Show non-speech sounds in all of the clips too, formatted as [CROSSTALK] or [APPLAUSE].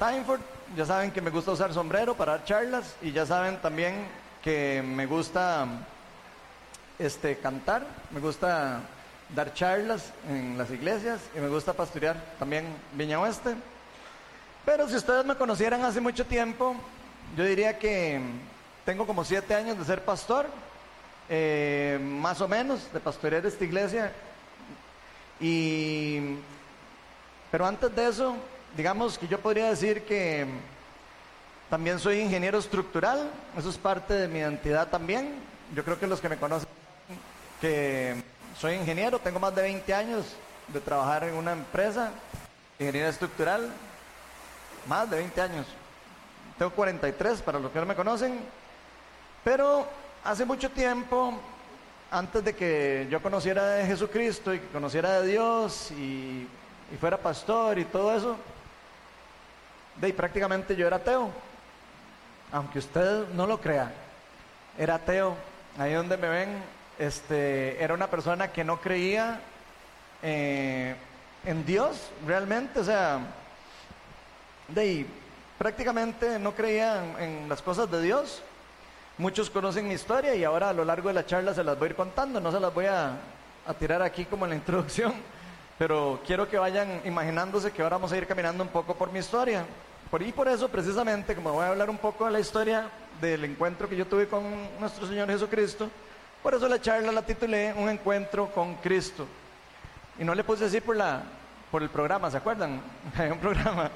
Steinford, ya saben que me gusta usar sombrero para dar charlas y ya saben también que me gusta este, cantar, me gusta dar charlas en las iglesias y me gusta pastorear también Viña Oeste. Pero si ustedes me conocieran hace mucho tiempo, yo diría que tengo como siete años de ser pastor, eh, más o menos, de pastorear esta iglesia. Y, pero antes de eso, digamos que yo podría decir que también soy ingeniero estructural, eso es parte de mi identidad también. Yo creo que los que me conocen, que soy ingeniero, tengo más de 20 años de trabajar en una empresa, ingeniería estructural, más de 20 años. Tengo 43 para los que no me conocen, pero hace mucho tiempo, antes de que yo conociera de Jesucristo y conociera de Dios y fuera pastor y todo eso, de prácticamente yo era ateo. Aunque usted no lo crea, era ateo. Ahí donde me ven, este, era una persona que no creía eh, en Dios realmente, o sea, de prácticamente no creía en, en, las cosas de Dios. Muchos conocen mi historia y ahora a lo largo de la charla se las voy a ir contando, no se las voy a, a tirar aquí como en la introducción, pero quiero que vayan imaginándose que ahora vamos a ir caminando un poco por mi historia. Por, y por eso, precisamente, como voy a hablar un poco de la historia del encuentro que yo tuve con nuestro Señor Jesucristo, por eso la charla la titulé Un encuentro con Cristo. Y no le puse así por, la, por el programa, ¿se acuerdan? [LAUGHS] Hay un programa,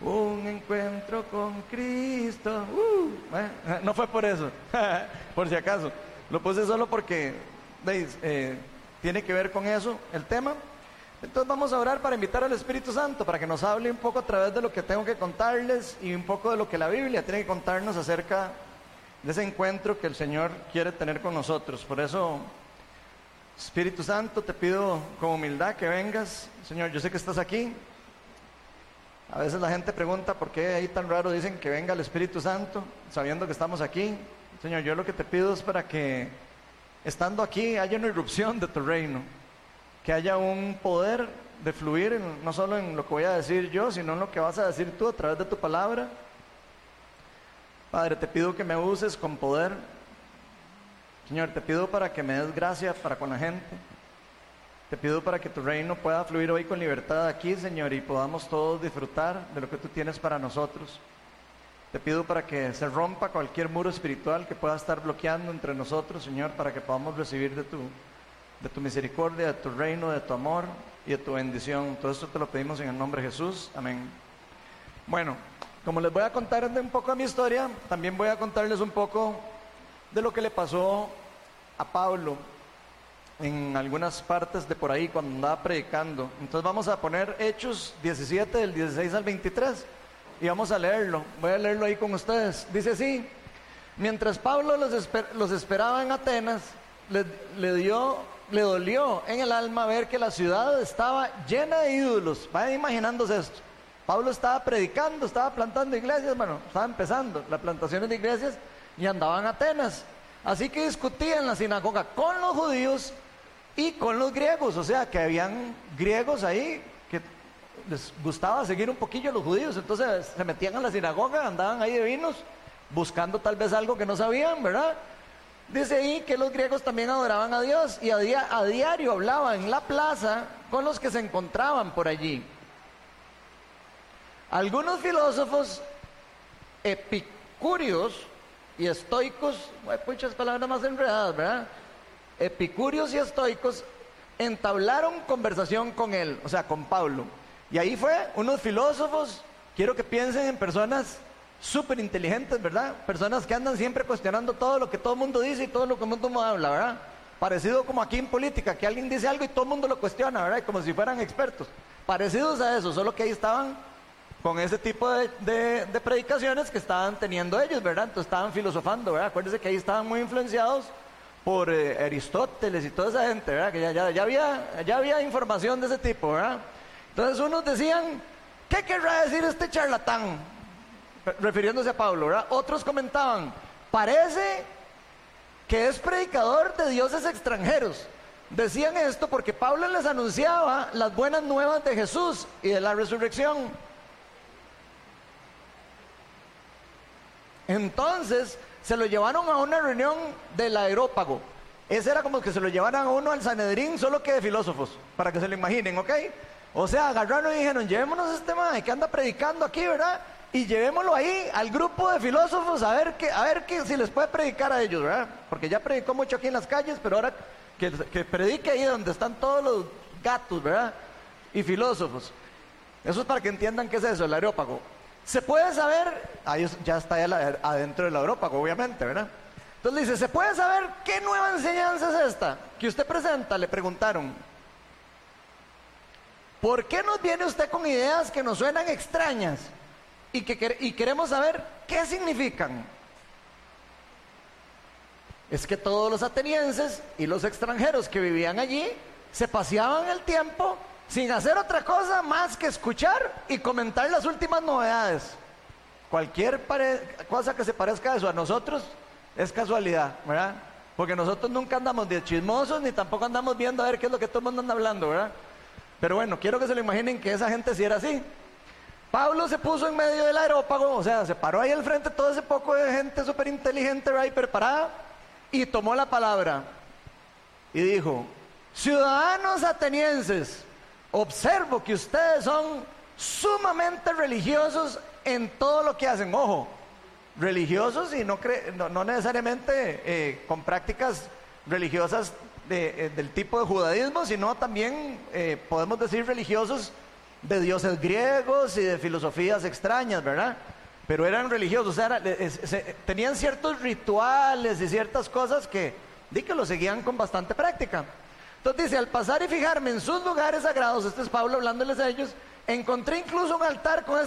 Un encuentro con Cristo. Uh, eh, no fue por eso, [LAUGHS] por si acaso. Lo puse solo porque. Eh, tiene que ver con eso el tema. Entonces vamos a orar para invitar al Espíritu Santo, para que nos hable un poco a través de lo que tengo que contarles y un poco de lo que la Biblia tiene que contarnos acerca de ese encuentro que el Señor quiere tener con nosotros. Por eso, Espíritu Santo, te pido con humildad que vengas. Señor, yo sé que estás aquí. A veces la gente pregunta por qué ahí tan raro dicen que venga el Espíritu Santo, sabiendo que estamos aquí. Señor, yo lo que te pido es para que, estando aquí, haya una irrupción de tu reino que haya un poder de fluir no solo en lo que voy a decir yo, sino en lo que vas a decir tú a través de tu palabra. Padre, te pido que me uses con poder. Señor, te pido para que me des gracia para con la gente. Te pido para que tu reino pueda fluir hoy con libertad aquí, Señor, y podamos todos disfrutar de lo que tú tienes para nosotros. Te pido para que se rompa cualquier muro espiritual que pueda estar bloqueando entre nosotros, Señor, para que podamos recibir de tu, de tu misericordia, de tu reino, de tu amor y de tu bendición. Todo esto te lo pedimos en el nombre de Jesús. Amén. Bueno, como les voy a contar un poco de mi historia, también voy a contarles un poco de lo que le pasó a Pablo en algunas partes de por ahí cuando andaba predicando. Entonces vamos a poner Hechos 17 del 16 al 23 y vamos a leerlo. Voy a leerlo ahí con ustedes. Dice así, mientras Pablo los, los esperaba en Atenas, le, le dio le dolió en el alma ver que la ciudad estaba llena de ídolos. Vayan imaginándose esto. Pablo estaba predicando, estaba plantando iglesias, bueno, estaba empezando las plantaciones de iglesias y andaban a Atenas. Así que discutía en la sinagoga con los judíos y con los griegos, o sea, que habían griegos ahí que les gustaba seguir un poquillo a los judíos, entonces se metían a la sinagoga, andaban ahí de vinos, buscando tal vez algo que no sabían, ¿verdad? Dice ahí que los griegos también adoraban a Dios y a, a, diario hablaban en la plaza con los que se encontraban por allí. Algunos filósofos epicúreos y estoicos, muchas palabras más enredadas, ¿verdad? Epicúreos y estoicos entablaron conversación con él, o sea, con Pablo. Y ahí fue unos filósofos, quiero que piensen en personas súper inteligentes, ¿verdad? Personas que andan siempre cuestionando todo lo que todo el mundo dice y todo lo que el mundo habla, ¿verdad? Parecido como aquí en política, que alguien dice algo y todo el mundo lo cuestiona, ¿verdad? Como si fueran expertos. Parecidos a eso, solo que ahí estaban con ese tipo de, de, de predicaciones que estaban teniendo ellos, ¿verdad? Entonces estaban filosofando, ¿verdad? Acuérdense que ahí estaban muy influenciados por eh, Aristóteles y toda esa gente, ¿verdad? Que ya, ya, ya, había, ya había información de ese tipo, ¿verdad? Entonces unos decían, ¿qué querrá decir este charlatán? Refiriéndose a Pablo, ¿verdad? Otros comentaban, parece que es predicador de dioses extranjeros. Decían esto porque Pablo les anunciaba las buenas nuevas de Jesús y de la resurrección. Entonces se lo llevaron a una reunión del aerópago. Ese era como que se lo llevaran a uno al Sanedrín, solo que de filósofos, para que se lo imaginen, ¿ok? O sea, agarraron y dijeron, llevémonos a este man que anda predicando aquí, ¿verdad? Y llevémoslo ahí al grupo de filósofos a ver, que, a ver que, si les puede predicar a ellos, ¿verdad? Porque ya predicó mucho aquí en las calles, pero ahora que, que predique ahí donde están todos los gatos, ¿verdad? Y filósofos. Eso es para que entiendan qué es eso, el aerópago. Se puede saber, ahí ya está adentro del aerópago, obviamente, ¿verdad? Entonces dice, ¿se puede saber qué nueva enseñanza es esta que usted presenta? Le preguntaron. ¿Por qué nos viene usted con ideas que nos suenan extrañas y, que, y queremos saber qué significan? Es que todos los atenienses y los extranjeros que vivían allí se paseaban el tiempo sin hacer otra cosa más que escuchar y comentar las últimas novedades. Cualquier cosa que se parezca a eso a nosotros es casualidad, ¿verdad? Porque nosotros nunca andamos de chismosos ni tampoco andamos viendo a ver qué es lo que todo el mundo anda hablando, ¿verdad? Pero bueno, quiero que se lo imaginen que esa gente sí era así. Pablo se puso en medio del aerópago, o sea, se paró ahí al frente todo ese poco de gente súper inteligente, preparada, y tomó la palabra y dijo, ciudadanos atenienses, observo que ustedes son sumamente religiosos en todo lo que hacen. Ojo, religiosos y no, no, necesariamente eh, con prácticas religiosas eh, del tipo de judaísmo, sino también eh, podemos decir religiosos de dioses griegos y de filosofías extrañas, ¿verdad? Pero eran religiosos, o sea, tenían ciertos rituales y ciertas cosas que, di que lo seguían con bastante práctica. Entonces dice, al pasar y fijarme en sus lugares sagrados, este es Pablo hablándoles a ellos, encontré incluso un altar con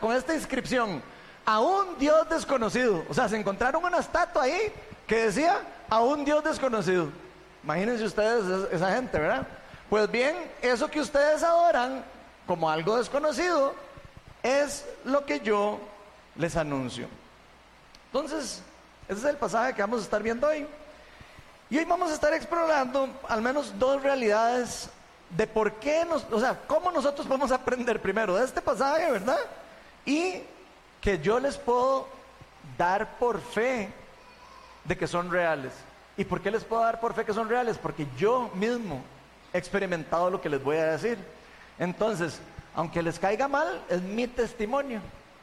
con esta inscripción a un Dios desconocido. O sea, se encontraron una estatua ahí que decía a un Dios desconocido. Imagínense ustedes esa gente, ¿verdad? Pues bien, eso que ustedes adoran como algo desconocido es lo que yo les anuncio. Entonces, ese es el pasaje que vamos a estar viendo hoy. Y hoy vamos a estar explorando al menos dos realidades de por qué nos, o sea, cómo nosotros podemos aprender primero de este pasaje, ¿verdad? Y que yo les puedo dar por fe de que son reales. ¿Y por qué les puedo dar por fe que son reales? Porque yo mismo he experimentado lo que les voy a decir. Entonces, aunque les caiga mal, es mi testimonio.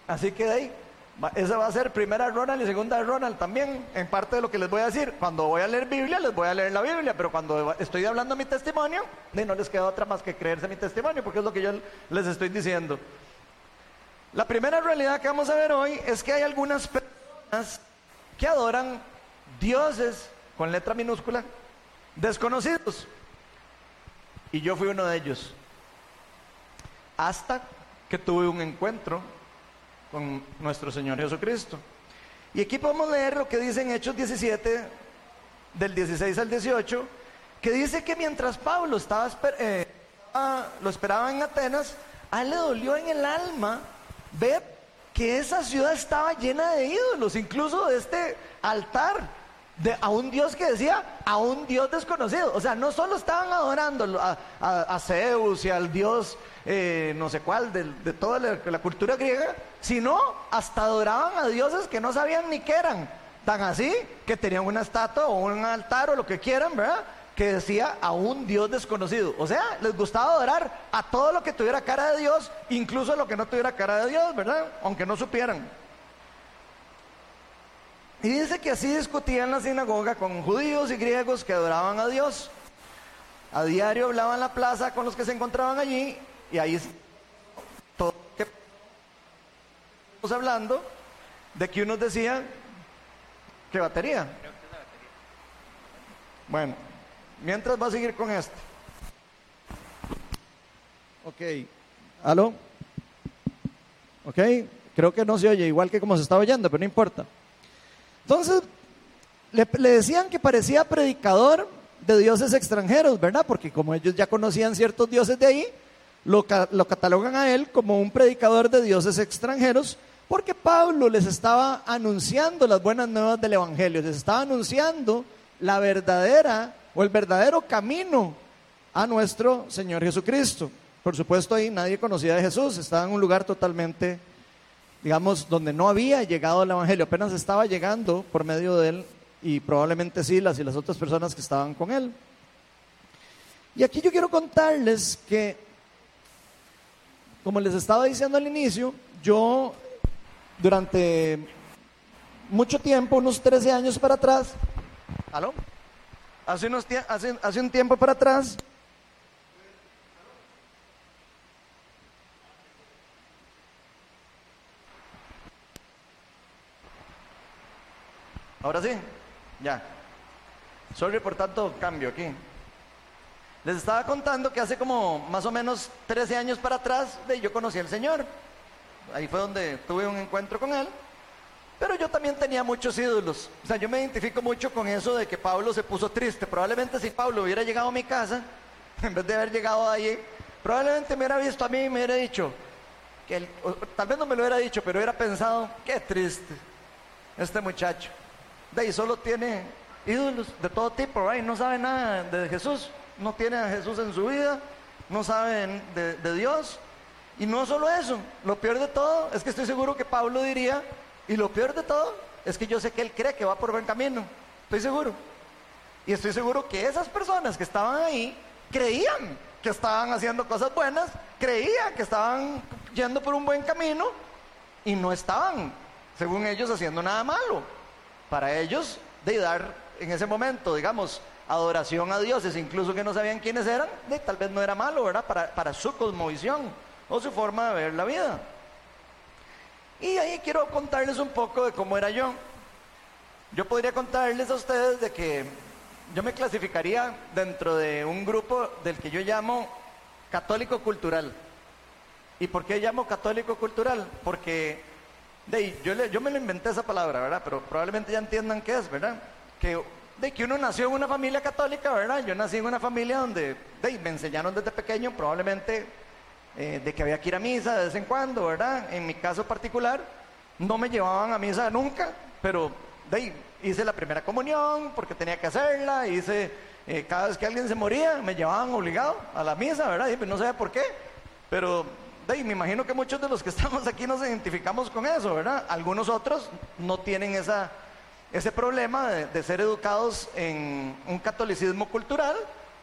Así que de ahí, esa va a ser primera Ronald y segunda Ronald también, en parte de lo que les voy a decir. Cuando voy a leer Biblia, les voy a leer la Biblia, pero cuando estoy hablando mi testimonio, no les queda otra más que creerse mi testimonio, porque es lo que yo les estoy diciendo. La primera realidad que vamos a ver hoy es que hay algunas personas que adoran dioses con letra minúscula desconocidos. Y yo fui uno de ellos. Hasta que tuve un encuentro con nuestro Señor Jesucristo. Y aquí podemos leer lo que dice en Hechos 17, del 16 al 18, que dice que mientras Pablo estaba, eh, lo esperaba en Atenas, a él le dolió en el alma ver que esa ciudad estaba llena de ídolos, incluso de este altar. De, a un Dios que decía, a un Dios desconocido. O sea, no solo estaban adorando a, Zeus y al Dios eh, no sé cuál de, toda la, cultura griega, sino hasta adoraban a dioses que no sabían ni qué eran. Tan así que tenían una estatua o un altar o lo que quieran, ¿verdad? que decía a un Dios desconocido. O sea, les gustaba adorar a todo lo que tuviera cara de Dios, incluso lo que no tuviera cara de Dios, ¿verdad? Aunque no supieran. Y dice que así discutían la sinagoga con judíos y griegos que adoraban a Dios. A diario hablaban en la plaza con los que se encontraban allí y ahí todo que estamos hablando de que unos decían que batería. Bueno, Mientras va a seguir con esto. Ok. ¿Aló? Ok. Creo que no se oye igual que como se está oyendo, pero no importa. Entonces, le, decían que parecía predicador de dioses extranjeros, ¿verdad? Porque como ellos ya conocían ciertos dioses de ahí, lo, lo catalogan a él como un predicador de dioses extranjeros, porque Pablo les estaba anunciando las buenas nuevas del Evangelio, les estaba anunciando la verdadera o el verdadero camino a nuestro Señor Jesucristo. Por supuesto, ahí nadie conocía de Jesús, estaba en un lugar totalmente digamos, donde no había llegado el Evangelio, apenas estaba llegando por medio de él y probablemente Silas y las otras personas que estaban con él. Y aquí yo quiero contarles que, como les estaba diciendo al inicio, yo durante mucho tiempo, unos 13 años para atrás, ¿aló? Hace, unos, hace, hace un tiempo para atrás, Ahora sí, ya. Sorry por tanto cambio aquí. Les estaba contando que hace como más o menos 13 años para atrás yo conocí al Señor. Ahí fue donde tuve un encuentro con Él. Pero yo también tenía muchos ídolos. O sea, yo me identifico mucho con eso de que Pablo se puso triste. Probablemente si Pablo hubiera llegado a mi casa, [LAUGHS] en vez de haber llegado ahí, probablemente me hubiera visto a mí y me hubiera dicho, que tal vez no me lo hubiera dicho, pero hubiera pensado, qué triste este muchacho. De ahí solo tiene ídolos de todo tipo, ¿right? no sabe nada de Jesús, no tiene a Jesús en su vida, no sabe de, de Dios. Y no solo eso, lo peor de todo es que estoy seguro que Pablo diría, y lo peor de todo es que yo sé que él cree que va por buen camino, estoy seguro. Y estoy seguro que esas personas que estaban ahí creían que estaban haciendo cosas buenas, creían que estaban yendo por un buen camino y no estaban, según ellos, haciendo nada malo para ellos de dar en ese momento, digamos, adoración a dioses, incluso que no sabían quiénes eran, tal vez no era malo, ¿verdad? Para, su cosmovisión o su forma de ver la vida. Y ahí quiero contarles un poco de cómo era yo. Yo podría contarles a ustedes de que yo me clasificaría dentro de un grupo del que yo llamo católico cultural. ¿Y por qué llamo católico cultural? Porque yo, yo me lo inventé esa palabra, ¿verdad? Pero probablemente ya entiendan qué es, ¿verdad? Que, de que uno nació en una familia católica, ¿verdad? Yo nací en una familia donde de, me enseñaron desde pequeño, probablemente eh, de que había que ir a misa de vez en cuando, ¿verdad? En mi caso particular, no me llevaban a misa nunca, pero de, hice la primera comunión porque tenía que hacerla, hice, eh, cada vez que alguien se moría, me llevaban obligado a la misa, ¿verdad? Y pues no sé por qué, pero y me imagino que muchos de los que [LAUGHS] estamos aquí nos identificamos con eso, ¿verdad? Algunos otros no tienen esa, ese problema de, ser educados en un catolicismo cultural,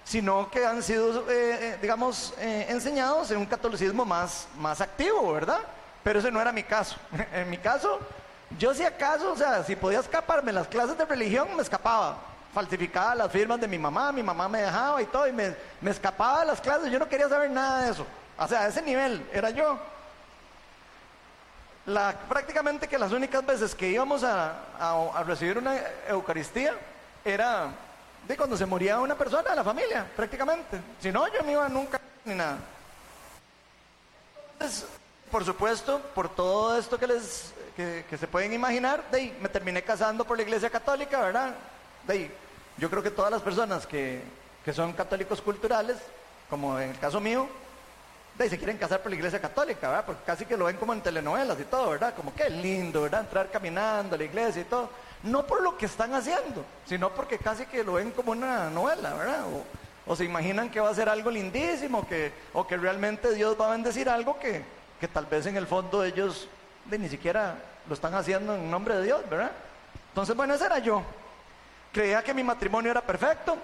sino que han sido, eh, eh, digamos, eh, enseñados en un catolicismo más, más activo, ¿verdad? Pero ese no era mi caso. [LAUGHS] en mi caso, yo si acaso, o sea, si podía escaparme las clases de religión, me escapaba. Falsificaba las firmas de mi mamá, mi mamá me dejaba y todo, y me, me escapaba de las clases, yo no quería saber nada de eso. O sea, a ese nivel era yo. La, prácticamente que las únicas veces que íbamos a, recibir una Eucaristía era de cuando se moría una persona de la familia, prácticamente. Si no, yo no iba nunca ni nada. Entonces, por supuesto, por todo esto que les que, se pueden imaginar, de me terminé casando por la iglesia católica, ¿verdad? De yo creo que todas las personas que, que son católicos culturales, como en el caso mío, y se quieren casar por la iglesia católica, ¿verdad? Porque casi que lo ven como en telenovelas y todo, ¿verdad? Como que lindo, ¿verdad? Entrar caminando a la iglesia y todo. No por lo que están haciendo, sino porque casi que lo ven como una novela, ¿verdad? O, se imaginan que va a ser algo lindísimo, que, o que realmente Dios va a bendecir algo que, que tal vez en el fondo ellos ni siquiera lo están haciendo en nombre de Dios, ¿verdad? Entonces, bueno, ese era yo. Creía que mi matrimonio era perfecto.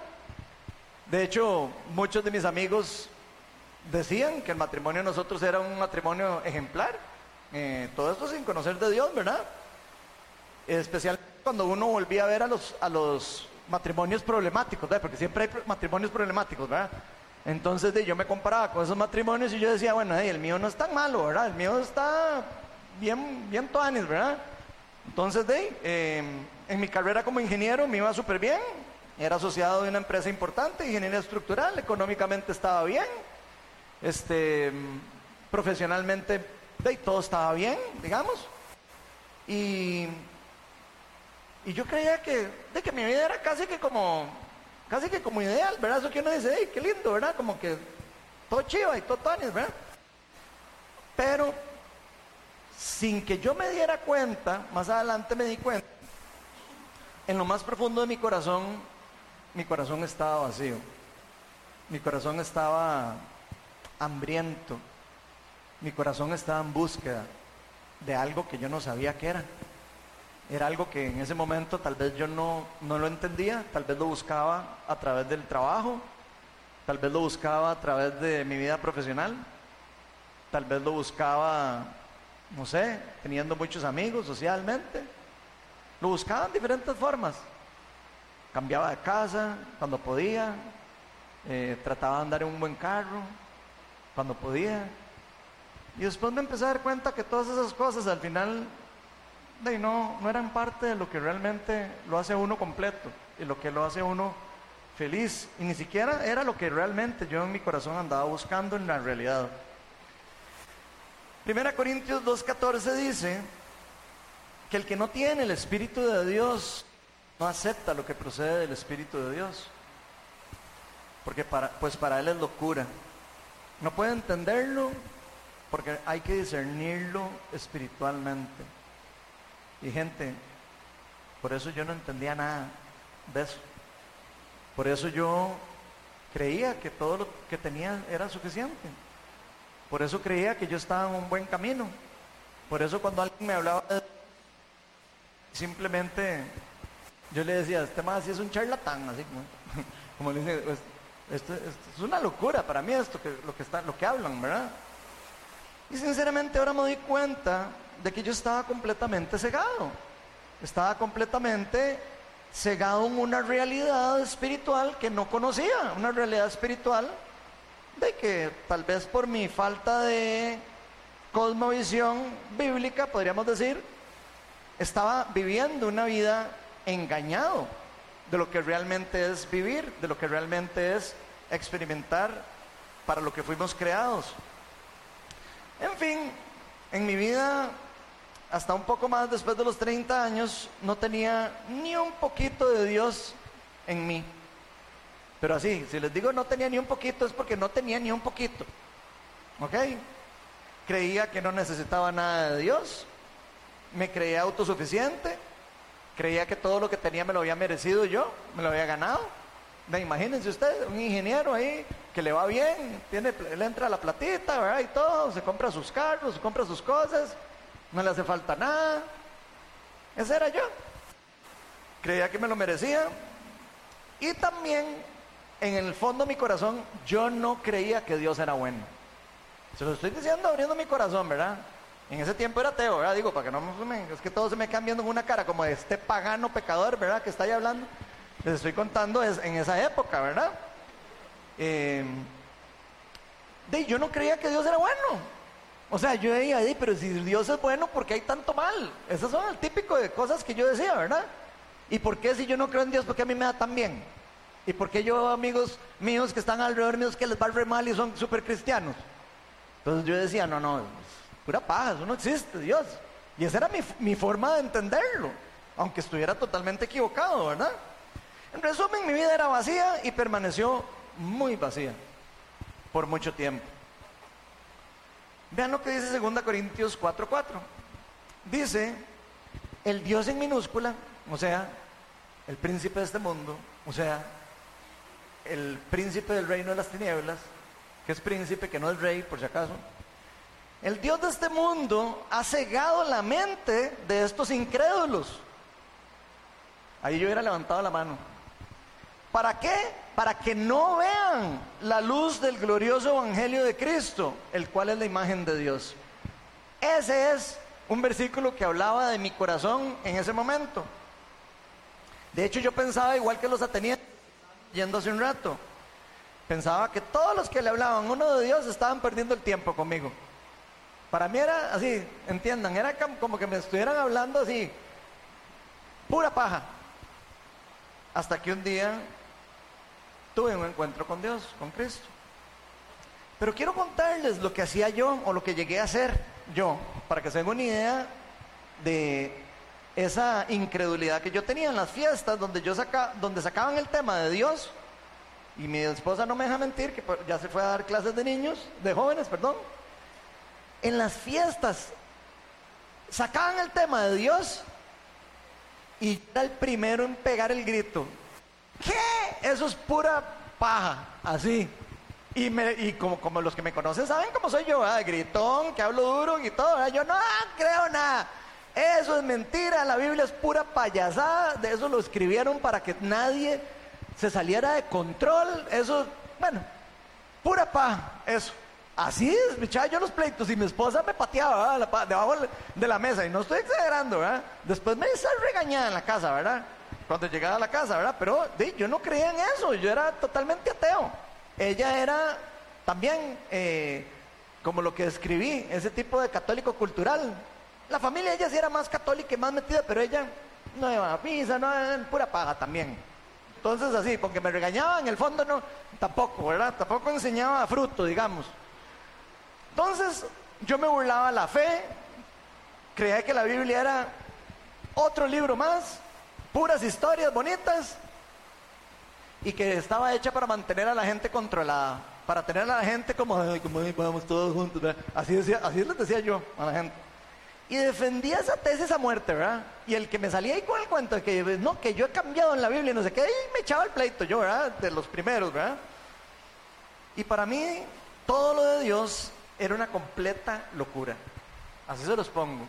De hecho, muchos de mis amigos decían que el matrimonio de nosotros era un matrimonio ejemplar. Eh, todo esto sin conocer de Dios, ¿verdad? Especialmente cuando uno volvía a ver a los, a los matrimonios problemáticos, ¿verdad? Porque siempre hay matrimonios problemáticos, ¿verdad? Entonces de, yo me comparaba con esos matrimonios y yo decía, bueno, el mío no es tan malo, ¿verdad? El mío está bien, bien toanis, ¿verdad? Entonces de, eh, en mi carrera como ingeniero me iba súper bien, era asociado de una empresa importante, ingeniería estructural, económicamente estaba bien, este, profesionalmente todo estaba bien, digamos. Y, y yo creía que, de que mi vida era casi que como, casi que como ideal, ¿verdad? Eso que uno dice, hey, qué lindo, ¿verdad? Como que todo chiva y todo tonis, ¿verdad? Pero sin que yo me diera cuenta, más adelante me di cuenta, en lo más profundo de mi corazón, mi corazón estaba vacío. Mi corazón estaba hambriento. Mi corazón estaba en búsqueda de algo que yo no sabía que era. Era algo que en ese momento tal vez yo no, no lo entendía, tal vez lo buscaba a través del trabajo, tal vez lo buscaba a través de mi vida profesional, tal vez lo buscaba, no sé, teniendo muchos amigos socialmente. Lo buscaba en diferentes formas. Cambiaba de casa cuando podía, eh, trataba de andar en un buen carro cuando podía. Y después me empecé a dar cuenta que todas esas cosas al final no, no eran parte de lo que realmente lo hace uno completo y lo que lo hace uno feliz. Y ni siquiera era lo que realmente yo en mi corazón andaba buscando en la realidad. Primera Corintios 2.14 dice que el que no tiene el Espíritu de Dios no acepta lo que procede del Espíritu de Dios. Porque pues para él es locura. No puede entenderlo porque hay que discernirlo espiritualmente. Y gente, por eso yo no entendía nada de eso. Por eso yo creía que todo lo que tenía era suficiente. Por eso creía que yo estaba en un buen camino. Por eso cuando alguien me hablaba de... simplemente yo le decía, este más si es un charlatán, así como, [LAUGHS] como le dice, es una locura para mí esto que lo que está, lo que hablan, ¿verdad? Y sinceramente ahora me doy cuenta de que yo estaba completamente cegado. Estaba completamente cegado en una realidad espiritual que no conocía, una realidad espiritual de que tal vez por mi falta de cosmovisión bíblica, podríamos decir, estaba viviendo una vida engañado de lo que realmente es vivir, de lo que realmente es experimentar para lo que fuimos creados. En fin, en mi vida, hasta un poco más después de los 30 años, no tenía ni un poquito de Dios en mí. Pero así, si les digo no tenía ni un poquito, es porque no tenía ni un poquito. ¿Ok? Creía que no necesitaba nada de Dios, me creía autosuficiente, creía que todo lo que tenía me lo había merecido yo, me lo había ganado. imagínense ustedes, un ingeniero ahí que le va bien, tiene, le entra la platita, ¿verdad? Y todo, se compra sus carros, se compra sus cosas, no le hace falta nada. Ese era yo. Creía que me lo merecía. Y también, en el fondo de mi corazón, yo no creía que Dios era bueno. Se lo estoy diciendo abriendo mi corazón, ¿verdad? En ese tiempo era ateo, ¿verdad? Digo, para que no me... Es que todo se me queda viendo en una cara como de este pagano pecador, ¿verdad? Que está ahí hablando. Les estoy contando es, en esa época, ¿verdad? Eh, de, yo no creía que Dios era bueno. O sea, yo decía, pero si Dios es bueno, ¿por qué hay tanto mal? Esas son el típico de cosas que yo decía, ¿verdad? ¿Y por qué si yo no creo en Dios, por qué a mí me da tan bien? ¿Y por qué yo, amigos míos que están alrededor míos, que les va re mal y son súper cristianos? Entonces yo decía, no, no, Pura paja, eso no existe, Dios. Y esa era mi, forma de entenderlo, aunque estuviera totalmente equivocado, ¿verdad? En resumen, mi vida era vacía y permaneció muy vacía por mucho tiempo. Vean lo que dice 2 Corintios 4:4. Dice, el Dios en minúscula, o sea, el príncipe de este mundo, o sea, el príncipe del reino de las tinieblas, que es príncipe, que no es rey, por si acaso, el Dios de este mundo ha cegado la mente de estos incrédulos. Ahí yo hubiera levantado la mano. ¿Para qué? Para que no vean la luz del glorioso Evangelio de Cristo, el cual es la imagen de Dios. Ese es un versículo que hablaba de mi corazón en ese momento. De hecho, yo pensaba igual que los atenienses, yendo hace un rato. Pensaba que todos los que le hablaban uno de Dios estaban perdiendo el tiempo conmigo. Para mí era así, entiendan, era como que me estuvieran hablando así, pura paja. Hasta que un día tuve un encuentro con Dios, con Cristo. Pero quiero contarles lo que hacía yo o lo que llegué a hacer yo, para que se den una idea de esa incredulidad que yo tenía en las fiestas donde yo saca, donde sacaban el tema de Dios. Y mi esposa no me deja mentir que ya se fue a dar clases de niños, de jóvenes, perdón en las fiestas sacaban el tema de Dios y era el primero en pegar el grito. ¿Qué? Eso es pura paja, así. Y, me, y como, como los que me conocen saben cómo soy yo, ¿verdad? gritón, que hablo duro y todo. Yo no creo nada. Eso es mentira, la Biblia es pura payasada. De eso lo escribieron para que nadie se saliera de control. Eso, bueno, pura pa, eso. Así es, yo los pleitos y mi esposa me pateaba debajo de la mesa. Y no estoy exagerando, ¿verdad? Después me hice regañada en la casa, ¿verdad? Cuando llegaba a la casa, ¿verdad? Pero yo no creía en eso, yo era totalmente ateo. Ella era también, eh, como lo que escribí, ese tipo de católico cultural. La familia ella sí era más católica y más metida, pero ella no iba a misa, no, pura paga también. Entonces así, porque me regañaba, en el fondo no, tampoco, ¿verdad? Tampoco enseñaba fruto, digamos. Entonces, yo me burlaba la fe, creía que la Biblia era otro libro más, puras historias bonitas, y que estaba hecha para mantener a la gente controlada, para tener a la gente como, "Ay, como "Ay, vamos todos juntos. Así, decía, así les decía yo a la gente. Y defendía esa tesis a muerte, ¿verdad? Y el que me salía ahí con el cuento de que no, que yo he cambiado en la Biblia, y no sé qué, y me echaba el pleito yo, ¿verdad? De los primeros, ¿verdad? Y para mí, todo lo de Dios era una completa locura. Así se los pongo.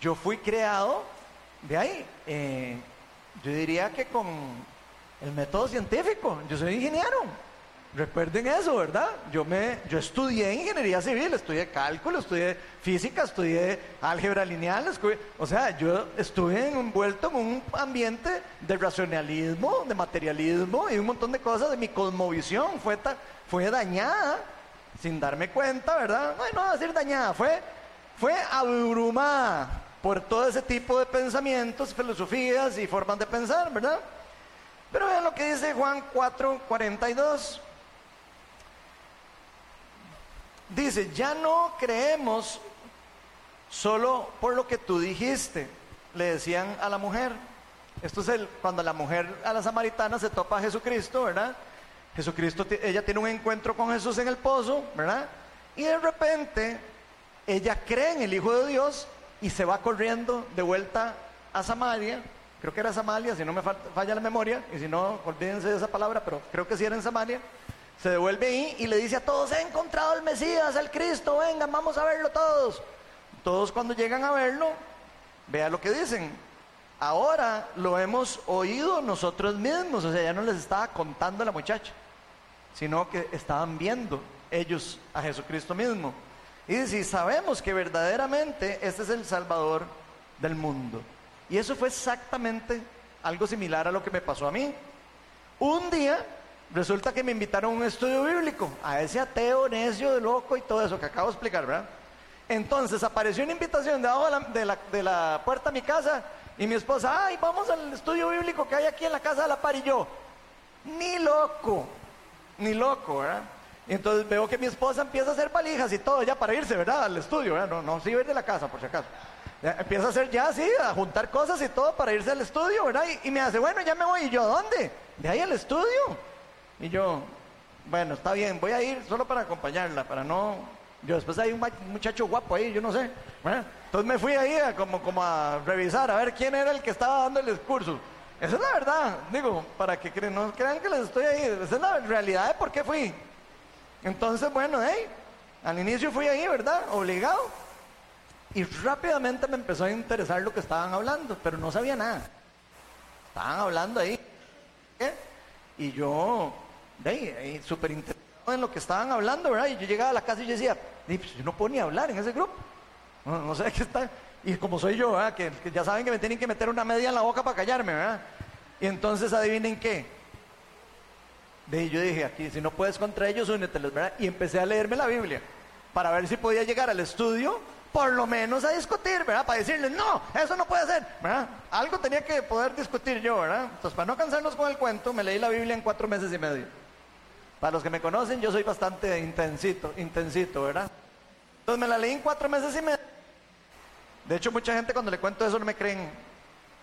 Yo fui creado de ahí. eh, yo diría que con el método científico. Yo soy ingeniero. Recuerden eso, ¿verdad? Yo me, yo estudié ingeniería civil, estudié cálculo, estudié física, estudié álgebra lineal, o sea, yo estuve envuelto en un ambiente de racionalismo, de materialismo y un montón de cosas de mi cosmovisión fue, ta- fue dañada sin darme cuenta, ¿verdad? No, no a decir dañada, fue, fue abrumada por todo ese tipo de pensamientos, filosofías y formas de pensar, ¿verdad? Pero vean lo que dice Juan 4, 42. Dice, ya no creemos solo por lo que tú dijiste, le decían a la mujer. Esto es el, cuando la mujer a la samaritana se topa a Jesucristo, ¿verdad? Jesucristo, ella tiene un encuentro con Jesús en el pozo, ¿verdad? Y de repente ella cree en el Hijo de Dios y se va corriendo de vuelta a Samaria. Creo que era Samaria, si no me fal- falla la memoria, y si no, olvídense de esa palabra, pero creo que sí era en Samaria. Se devuelve ahí y le dice a todos, he encontrado al Mesías, al Cristo, vengan, vamos a verlo todos. Todos cuando llegan a verlo, vea lo que dicen. Ahora lo hemos oído nosotros mismos, o sea, ya no les estaba contando la muchacha, sino que estaban viendo ellos a Jesucristo mismo. Y "Y sabemos que verdaderamente este es el Salvador del mundo. Y eso fue exactamente algo similar a lo que me pasó a mí. Un día resulta que me invitaron a un estudio bíblico, a ese ateo, necio, loco y todo eso que acabo de explicar, ¿verdad? Entonces apareció una invitación de la, de la- de la puerta de mi casa y mi esposa, ay, vamos al estudio bíblico que hay aquí en la casa de la par y yo, ni loco, ni loco, ¿verdad? Entonces veo que mi esposa empieza a hacer valijas y todo ya para irse, ¿verdad? Al estudio, ¿verdad? No, no, sí ir de la casa, por si acaso. Empieza a hacer ya así, a juntar cosas y todo para irse al estudio, ¿verdad? Y, me hace, bueno, ya me voy. Y yo, ¿a dónde? De ahí al estudio. Y yo, bueno, está bien, voy a ir solo para acompañarla, para no... Yo después hay un muchacho guapo ahí, yo no sé. ¿verdad? Entonces me fui ahí a como, como a revisar, a ver quién era el que estaba dando el discurso. Esa es la verdad, digo, para que cre- no crean que les estoy ahí. Esa es la realidad de por qué fui. Entonces, bueno, hey, al inicio fui ahí, ¿verdad? Obligado. Y rápidamente me empezó a interesar lo que estaban hablando, pero no sabía nada. Estaban hablando ahí. ¿qué? Y yo, de ahí, súper interesado en lo que estaban hablando, ¿verdad? Y yo llegaba a la casa y yo decía, "Di, pues, yo no puedo ni hablar en ese grupo. No, no sé qué está. Y como soy yo, ¿verdad? Que, que ya saben que me tienen que meter una media en la boca para callarme, ¿verdad? Y entonces adivinen qué. Ahí yo dije, aquí, si no puedes contra ellos, úneteles, ¿verdad? Y empecé a leerme la Biblia para ver si podía llegar al estudio, por lo menos a discutir, ¿verdad? Para decirles, no, eso no puede ser, ¿verdad? Algo tenía que poder discutir yo, ¿verdad? Entonces, para no cansarnos con el cuento, me leí la Biblia en cuatro meses y medio. Para los que me conocen, yo soy bastante intensito, intensito, ¿verdad? Entonces me la leí en cuatro meses y medio. De hecho, mucha gente cuando le cuento eso no me creen,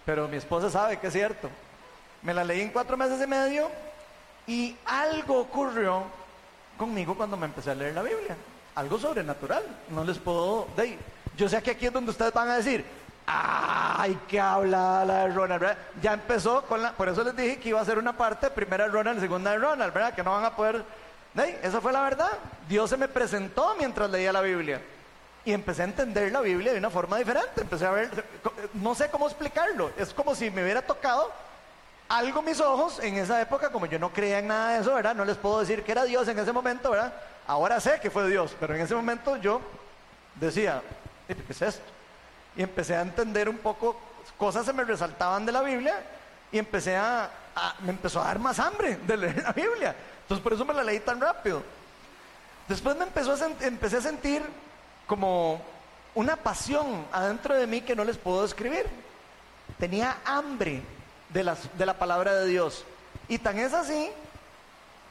pero mi esposa sabe que es cierto. Me la leí en cuatro meses y medio y algo ocurrió conmigo cuando me empecé a leer la Biblia. Algo sobrenatural. No les puedo... de yo sé que aquí es donde ustedes van a decir, ¡ay, qué habla la de Ronald! ¿verdad? Ya empezó con la... Por eso les dije que iba a ser una parte, primera de Ronald, segunda de Ronald, ¿verdad? Que no van a poder Esa fue la verdad. Dios se me presentó mientras leía la Biblia. Y empecé a entender la Biblia de una forma diferente. Empecé a ver, no sé cómo explicarlo. Es como si me hubiera tocado algo mis ojos en esa época, como yo no creía en nada de eso, ¿verdad? No les puedo decir que era Dios en ese momento, ¿verdad? Ahora sé que fue Dios, pero en ese momento yo decía, ¿qué es esto? Y empecé a entender un poco, cosas se me resaltaban de la Biblia y empecé a, me empezó a dar más hambre de leer la Biblia. Entonces por eso me la leí tan rápido. Después me empezó a empecé a sentir como una pasión adentro de mí que no les puedo describir. Tenía hambre de, las, de la palabra de Dios. Y tan es así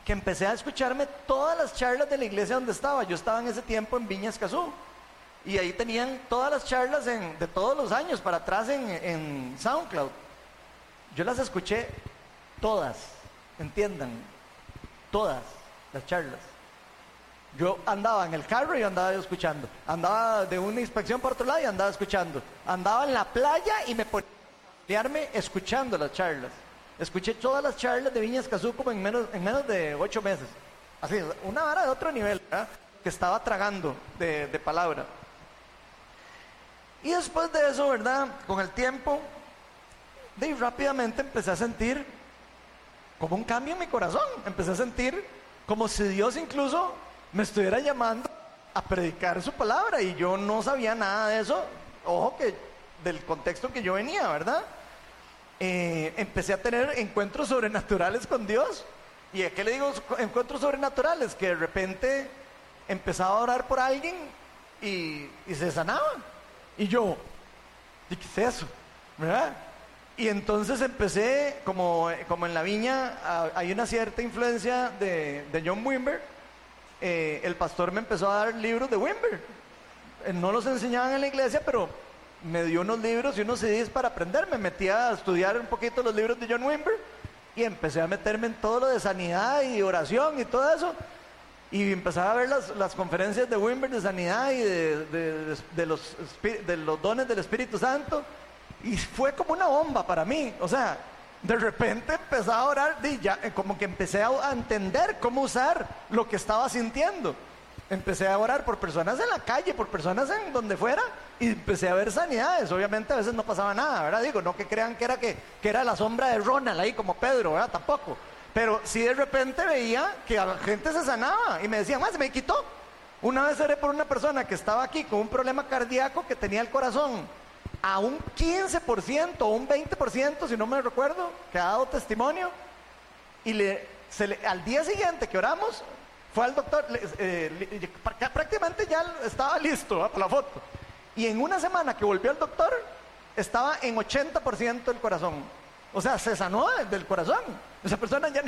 que empecé a escucharme todas las charlas de la iglesia donde estaba. Yo estaba en ese tiempo en Viña Escazú. Y ahí tenían todas las charlas de todos los años para atrás en, en SoundCloud. Yo las escuché todas, entiendan, todas las charlas. Yo andaba en el carro y andaba escuchando. Andaba de una inspección por otro lado y andaba escuchando. Andaba en la playa y me ponía a escuchando las charlas. Escuché todas las charlas de Viña Escazú como en menos, en menos de ocho meses. Así, una vara de otro nivel, que estaba tragando de, de palabra. Y después de eso, ¿verdad? Con el tiempo, de rápidamente empecé a sentir como un cambio en mi corazón. Empecé a sentir como si Dios incluso me estuviera llamando a predicar su palabra y yo no sabía nada de eso. Ojo que del contexto que yo venía, ¿verdad? Eh, empecé a tener encuentros sobrenaturales con Dios. ¿Y a qué le digo encuentros sobrenaturales? Que de repente empezaba a orar por alguien y, se sanaba. Y yo, ¿y qué es eso? ¿Verdad? Y entonces empecé, como, como en la viña hay una cierta influencia de, de John Wimber, eh, el pastor me empezó a dar libros de Wimber. Eh, no los enseñaban en la iglesia, pero me dio unos libros y unos CDs para aprender. Me metí a estudiar un poquito los libros de John Wimber y empecé a meterme en todo lo de sanidad y oración y todo eso. Y empezaba a ver las, las conferencias de Wimber de sanidad y de, de, de, los, de los dones del Espíritu Santo. Y fue como una bomba para mí. O sea, de repente empecé a orar y ya, eh, como que empecé a entender cómo usar lo que estaba sintiendo. Empecé a orar por personas en la calle, por personas en donde fuera, y empecé a ver sanidades. Obviamente a veces no pasaba nada, ¿verdad? Digo, no que crean que era, que, que era la sombra de Ronald ahí como Pedro, ¿verdad? Tampoco. Pero sí de repente veía que la gente se sanaba y me decían, más, se me quitó. Una vez oré por una persona que estaba aquí con un problema cardíaco que tenía el corazón a un 15% o un 20%, si no me recuerdo, que ha dado testimonio. Y le, al día siguiente que oramos, fue al doctor, eh, prácticamente ya estaba listo para la foto. Y en una semana que volvió al doctor, estaba en 80% del corazón. O sea, se sanó del corazón. Esa persona ya,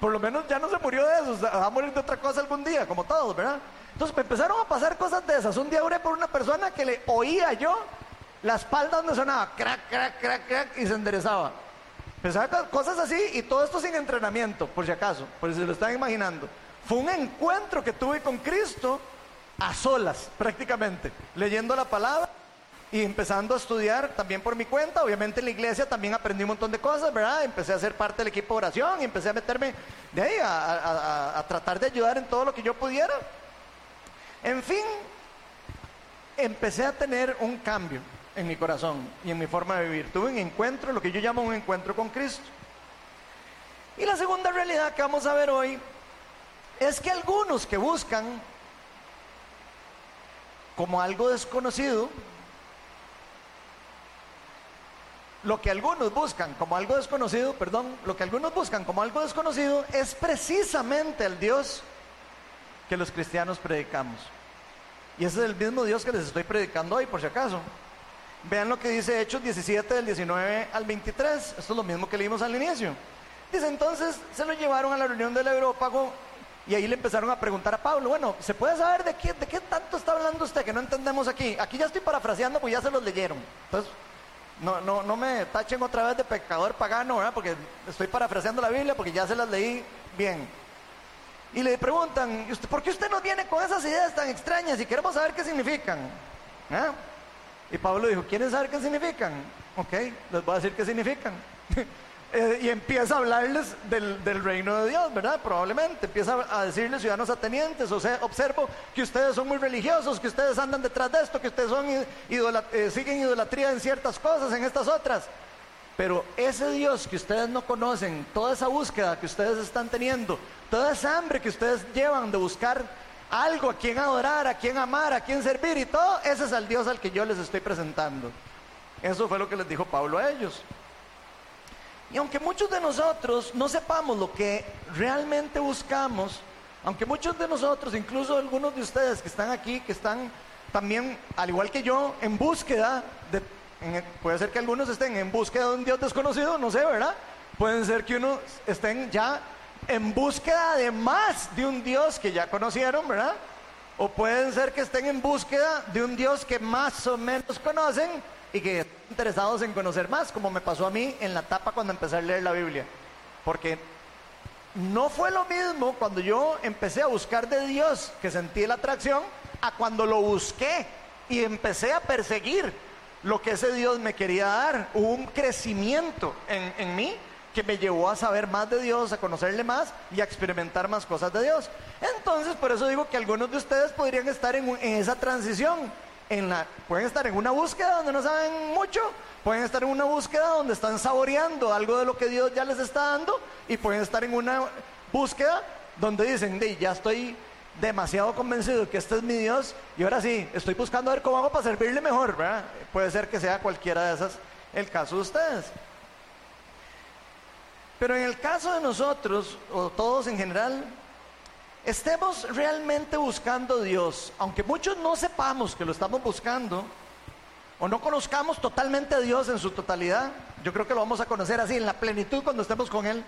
por lo menos ya no se murió de eso, va a morir de otra cosa algún día, como todos, ¿verdad? Entonces me empezaron a pasar cosas de esas. Un día oré por una persona que le oía yo la espalda donde sonaba, crack, crack, crack, crack, y se enderezaba. Pensaba cosas así y todo esto sin entrenamiento, por si acaso, por si se lo están imaginando. Fue un encuentro que tuve con Cristo a solas, prácticamente, leyendo la palabra y empezando a estudiar también por mi cuenta. Obviamente en la iglesia también aprendí un montón de cosas, ¿verdad? Empecé a ser parte del equipo de oración y empecé a meterme de ahí a tratar de ayudar en todo lo que yo pudiera. En fin, empecé a tener un cambio en mi corazón y en mi forma de vivir. Tuve un encuentro, lo que yo llamo un encuentro con Cristo. Y la segunda realidad que vamos a ver hoy es que algunos que buscan como algo desconocido, lo que algunos buscan como algo desconocido, perdón, lo que algunos buscan como algo desconocido es precisamente el Dios que los cristianos predicamos. Y ese es el mismo Dios que les estoy predicando hoy, por si acaso. Vean lo que dice Hechos 17 del 19 al 23. Esto es lo mismo que leímos al inicio. Dice entonces se lo llevaron a la reunión del Európago y ahí le empezaron a preguntar a Pablo, bueno, ¿se puede saber de qué, de qué tanto está hablando usted que no entendemos aquí? Aquí ya estoy parafraseando porque ya se los leyeron. Entonces, no, no, no me tachen otra vez de pecador pagano, ¿verdad? Porque estoy parafraseando la Biblia porque ya se las leí bien. Y le preguntan, ¿por qué usted nos viene con esas ideas tan extrañas y queremos saber qué significan? ¿Eh? Y Pablo dijo, ¿quieren saber qué significan? Ok, les voy a decir qué significan. [LAUGHS] eh, y empieza a hablarles del, del, reino de Dios, ¿verdad? Probablemente empieza a decirles ciudadanos atenientes, o sea, observo que ustedes son muy religiosos, que ustedes andan detrás de esto, que ustedes son eh, siguen idolatría en ciertas cosas, en estas otras. Pero ese Dios que ustedes no conocen, toda esa búsqueda que ustedes están teniendo, toda esa hambre que ustedes llevan de buscar algo a quien adorar, a quien amar, a quien servir y todo, ese es el Dios al que yo les estoy presentando. Eso fue lo que les dijo Pablo a ellos. Y aunque muchos de nosotros no sepamos lo que realmente buscamos, aunque muchos de nosotros, incluso algunos de ustedes que están aquí, que están también, al igual que yo, en búsqueda de, puede ser que algunos estén en búsqueda de un Dios desconocido, no sé, ¿verdad? Pueden ser que unos estén ya en búsqueda de más de un Dios que ya conocieron, ¿verdad? O pueden ser que estén en búsqueda de un Dios que más o menos conocen y que están interesados en conocer más, como me pasó a mí en la etapa cuando empecé a leer la Biblia. Porque no fue lo mismo cuando yo empecé a buscar de Dios, que sentí la atracción, a cuando lo busqué y empecé a perseguir lo que ese Dios me quería dar. Hubo un crecimiento en, en mí que me llevó a saber más de Dios, a conocerle más y a experimentar más cosas de Dios. Entonces, por eso digo que algunos de ustedes podrían estar en, en esa transición pueden estar en una búsqueda donde no saben mucho, pueden estar en una búsqueda donde están saboreando algo de lo que Dios ya les está dando y pueden estar en una búsqueda donde dicen, ya estoy demasiado convencido de que este es mi Dios y ahora sí, estoy buscando a ver cómo hago para servirle mejor, Puede ser que sea cualquiera de esas el caso de ustedes. Pero en el caso de nosotros, o todos en general, estemos realmente buscando a Dios, aunque muchos no sepamos que lo estamos buscando, o no conozcamos totalmente a Dios en su totalidad, yo creo que lo vamos a conocer así, en la plenitud cuando estemos con Él.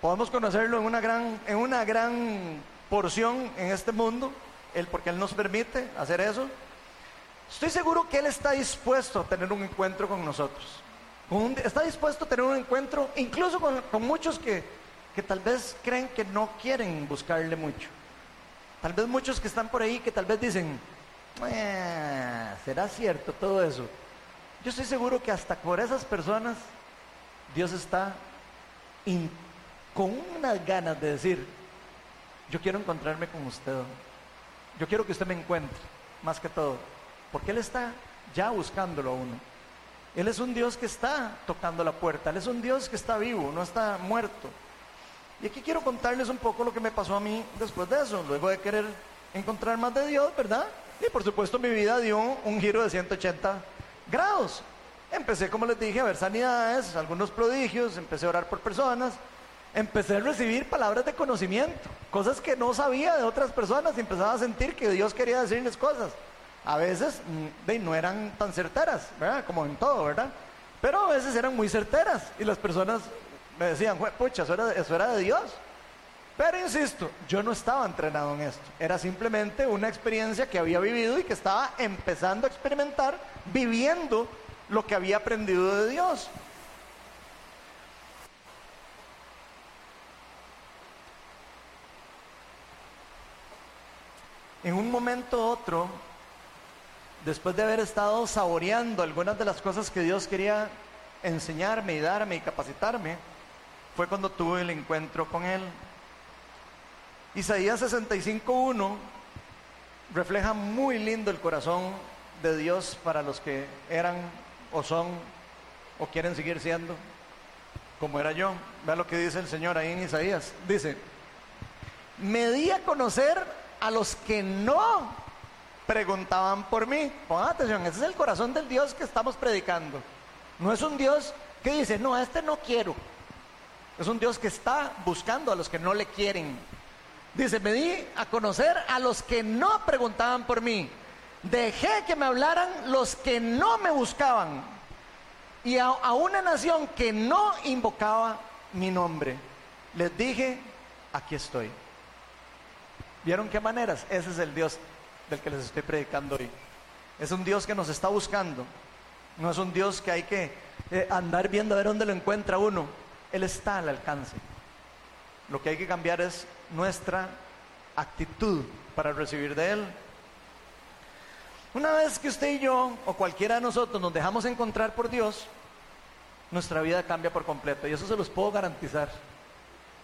Podemos conocerlo en una gran, en una gran porción en este mundo, él, porque Él nos permite hacer eso. Estoy seguro que Él está dispuesto a tener un encuentro con nosotros. Está dispuesto a tener un encuentro incluso con muchos que que tal vez creen que no quieren buscarle mucho. Tal vez muchos que están por ahí que tal vez dicen, ¿será cierto todo eso? Yo estoy seguro que hasta por esas personas Dios está con unas ganas de decir, yo quiero encontrarme con usted, yo quiero que usted me encuentre, más que todo, porque Él está ya buscándolo a uno. Él es un Dios que está tocando la puerta, Él es un Dios que está vivo, no está muerto. Y aquí quiero contarles un poco lo que me pasó a mí después de eso, luego de querer encontrar más de Dios, ¿verdad? Y por supuesto mi vida dio un giro de 180 grados. Empecé, como les dije, a ver sanidades, algunos prodigios, empecé a orar por personas, empecé a recibir palabras de conocimiento, cosas que no sabía de otras personas y empezaba a sentir que Dios quería decirles cosas. A veces mm, no eran tan certeras, ¿verdad? Como en todo, ¿verdad? Pero a veces eran muy certeras y las personas me decían, pucha, eso era, eso era de Dios. Pero insisto, yo no estaba entrenado en esto. Era simplemente una experiencia que había vivido y que estaba empezando a experimentar, viviendo lo que había aprendido de Dios. En un momento u otro, después de haber estado saboreando algunas de las cosas que Dios quería enseñarme y darme y capacitarme, fue cuando tuve el encuentro con Él. Isaías 65.1 refleja muy lindo el corazón de Dios para los que eran o son o quieren seguir siendo como era yo. Vea lo que dice el Señor ahí en Isaías. Dice, me di a conocer a los que no preguntaban por mí. Pongan atención, ese es el corazón del Dios que estamos predicando. No es un Dios que dice, no, a este no quiero. Es un Dios que está buscando a los que no le quieren. Dice, me di a conocer a los que no preguntaban por mí. Dejé que me hablaran los que no me buscaban. Y a, a una nación que no invocaba mi nombre. Les dije, aquí estoy. ¿Vieron qué maneras? Ese es el Dios del que les estoy predicando hoy. Es un Dios que nos está buscando. No es un Dios que hay que eh, andar viendo a ver dónde lo encuentra uno. Él está al alcance. Lo que hay que cambiar es nuestra actitud para recibir de Él. Una vez que usted y yo, o cualquiera de nosotros, nos dejamos encontrar por Dios, nuestra vida cambia por completo. Y eso se los puedo garantizar.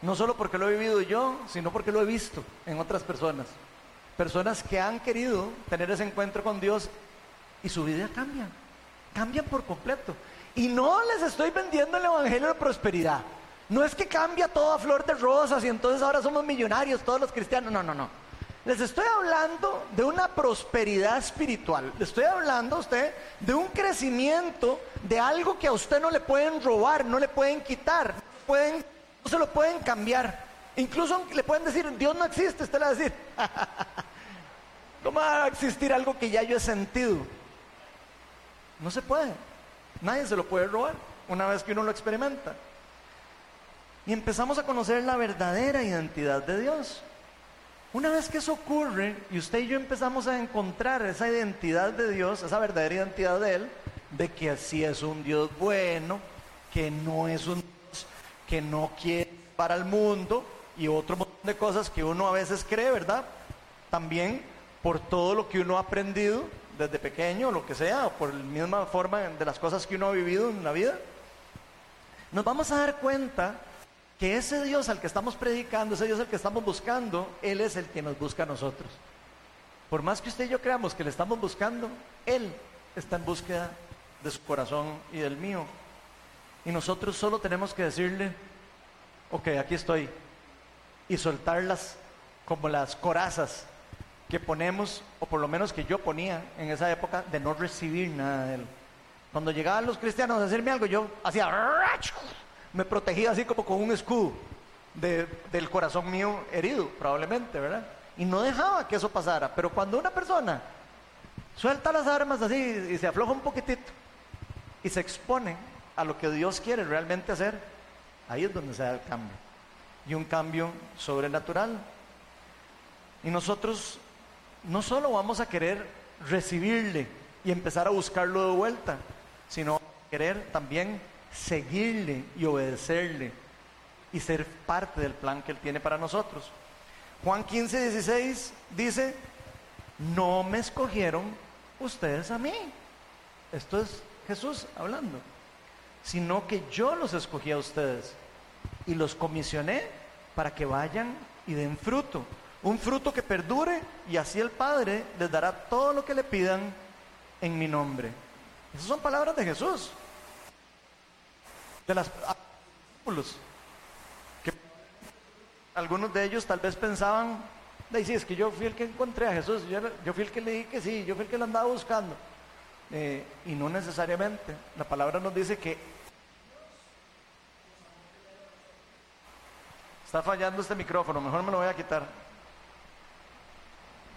No solo porque lo he vivido yo, sino porque lo he visto en otras personas. Personas que han querido tener ese encuentro con Dios y su vida cambia. Cambian por completo. Y no les estoy vendiendo el Evangelio de prosperidad. No es que cambia toda flor de rosas y entonces ahora somos millonarios todos los cristianos. No, no, no. Les estoy hablando de una prosperidad espiritual. Le estoy hablando a usted de un crecimiento de algo que a usted no le pueden robar, no le pueden quitar, pueden, no se lo pueden cambiar. Incluso le pueden decir, Dios no existe, usted le va a decir, [LAUGHS] ¿cómo va a existir algo que ya yo he sentido? No se puede. Nadie se lo puede robar una vez que uno lo experimenta. Y empezamos a conocer la verdadera identidad de Dios. Una vez que eso ocurre y usted y yo empezamos a encontrar esa identidad de Dios, esa verdadera identidad de Él, de que así es un Dios bueno, que no es un Dios que no quiere para el mundo y otro montón de cosas que uno a veces cree, ¿verdad? También por todo lo que uno ha aprendido desde pequeño, lo que sea, o por la misma forma de las cosas que uno ha vivido en la vida, nos vamos a dar cuenta que ese Dios al que estamos predicando, ese Dios al que estamos buscando, Él es el que nos busca a nosotros. Por más que usted y yo creamos que le estamos buscando, Él está en búsqueda de su corazón y del mío. Y nosotros solo tenemos que decirle, ok, aquí estoy, y soltarlas como las corazas que ponemos, o por lo menos que yo ponía en esa época, de no recibir nada de Él. Cuando llegaban los cristianos a decirme algo, yo hacía, me protegía así como con un escudo del corazón mío herido, probablemente, ¿verdad? Y no dejaba que eso pasara. Pero cuando una persona suelta las armas así y se afloja un poquitito y se expone a lo que Dios quiere realmente hacer, ahí es donde se da el cambio. Y un cambio sobrenatural. Y nosotros no solo vamos a querer recibirle y empezar a buscarlo de vuelta, sino querer también seguirle y obedecerle y ser parte del plan que Él tiene para nosotros. Juan 15, 16 dice, no me escogieron ustedes a mí. Esto es Jesús hablando. Sino que yo los escogí a ustedes y los comisioné para que vayan y den fruto. Un fruto que perdure y así el Padre les dará todo lo que le pidan en mi nombre. Esas son palabras de Jesús de las. Que algunos de ellos tal vez pensaban, de sí, es que yo fui el que encontré a Jesús, yo, fui el que le dije que sí, yo fui el que lo andaba buscando. Eh, y no necesariamente. La palabra nos dice que está fallando este micrófono, mejor me lo voy a quitar.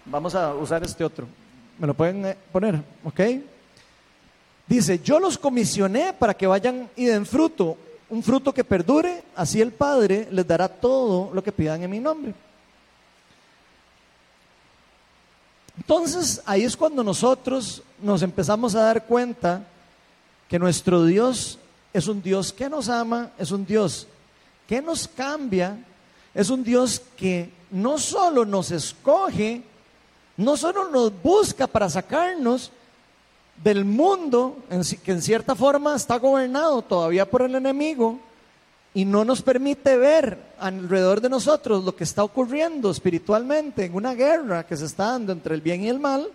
Vamos a usar este otro. ¿Me lo pueden eh, poner? ¿Ok? Dice, yo los comisioné para que vayan y den fruto, un fruto que perdure, así el Padre les dará todo lo que pidan en mi nombre. Entonces ahí es cuando nosotros nos empezamos a dar cuenta que nuestro Dios es un Dios que nos ama, es un Dios que nos cambia, es un Dios que no solo nos escoge, no solo nos busca para sacarnos, del mundo, que en cierta forma está gobernado todavía por el enemigo y no nos permite ver alrededor de nosotros lo que está ocurriendo espiritualmente en una guerra que se está dando entre el bien y el mal,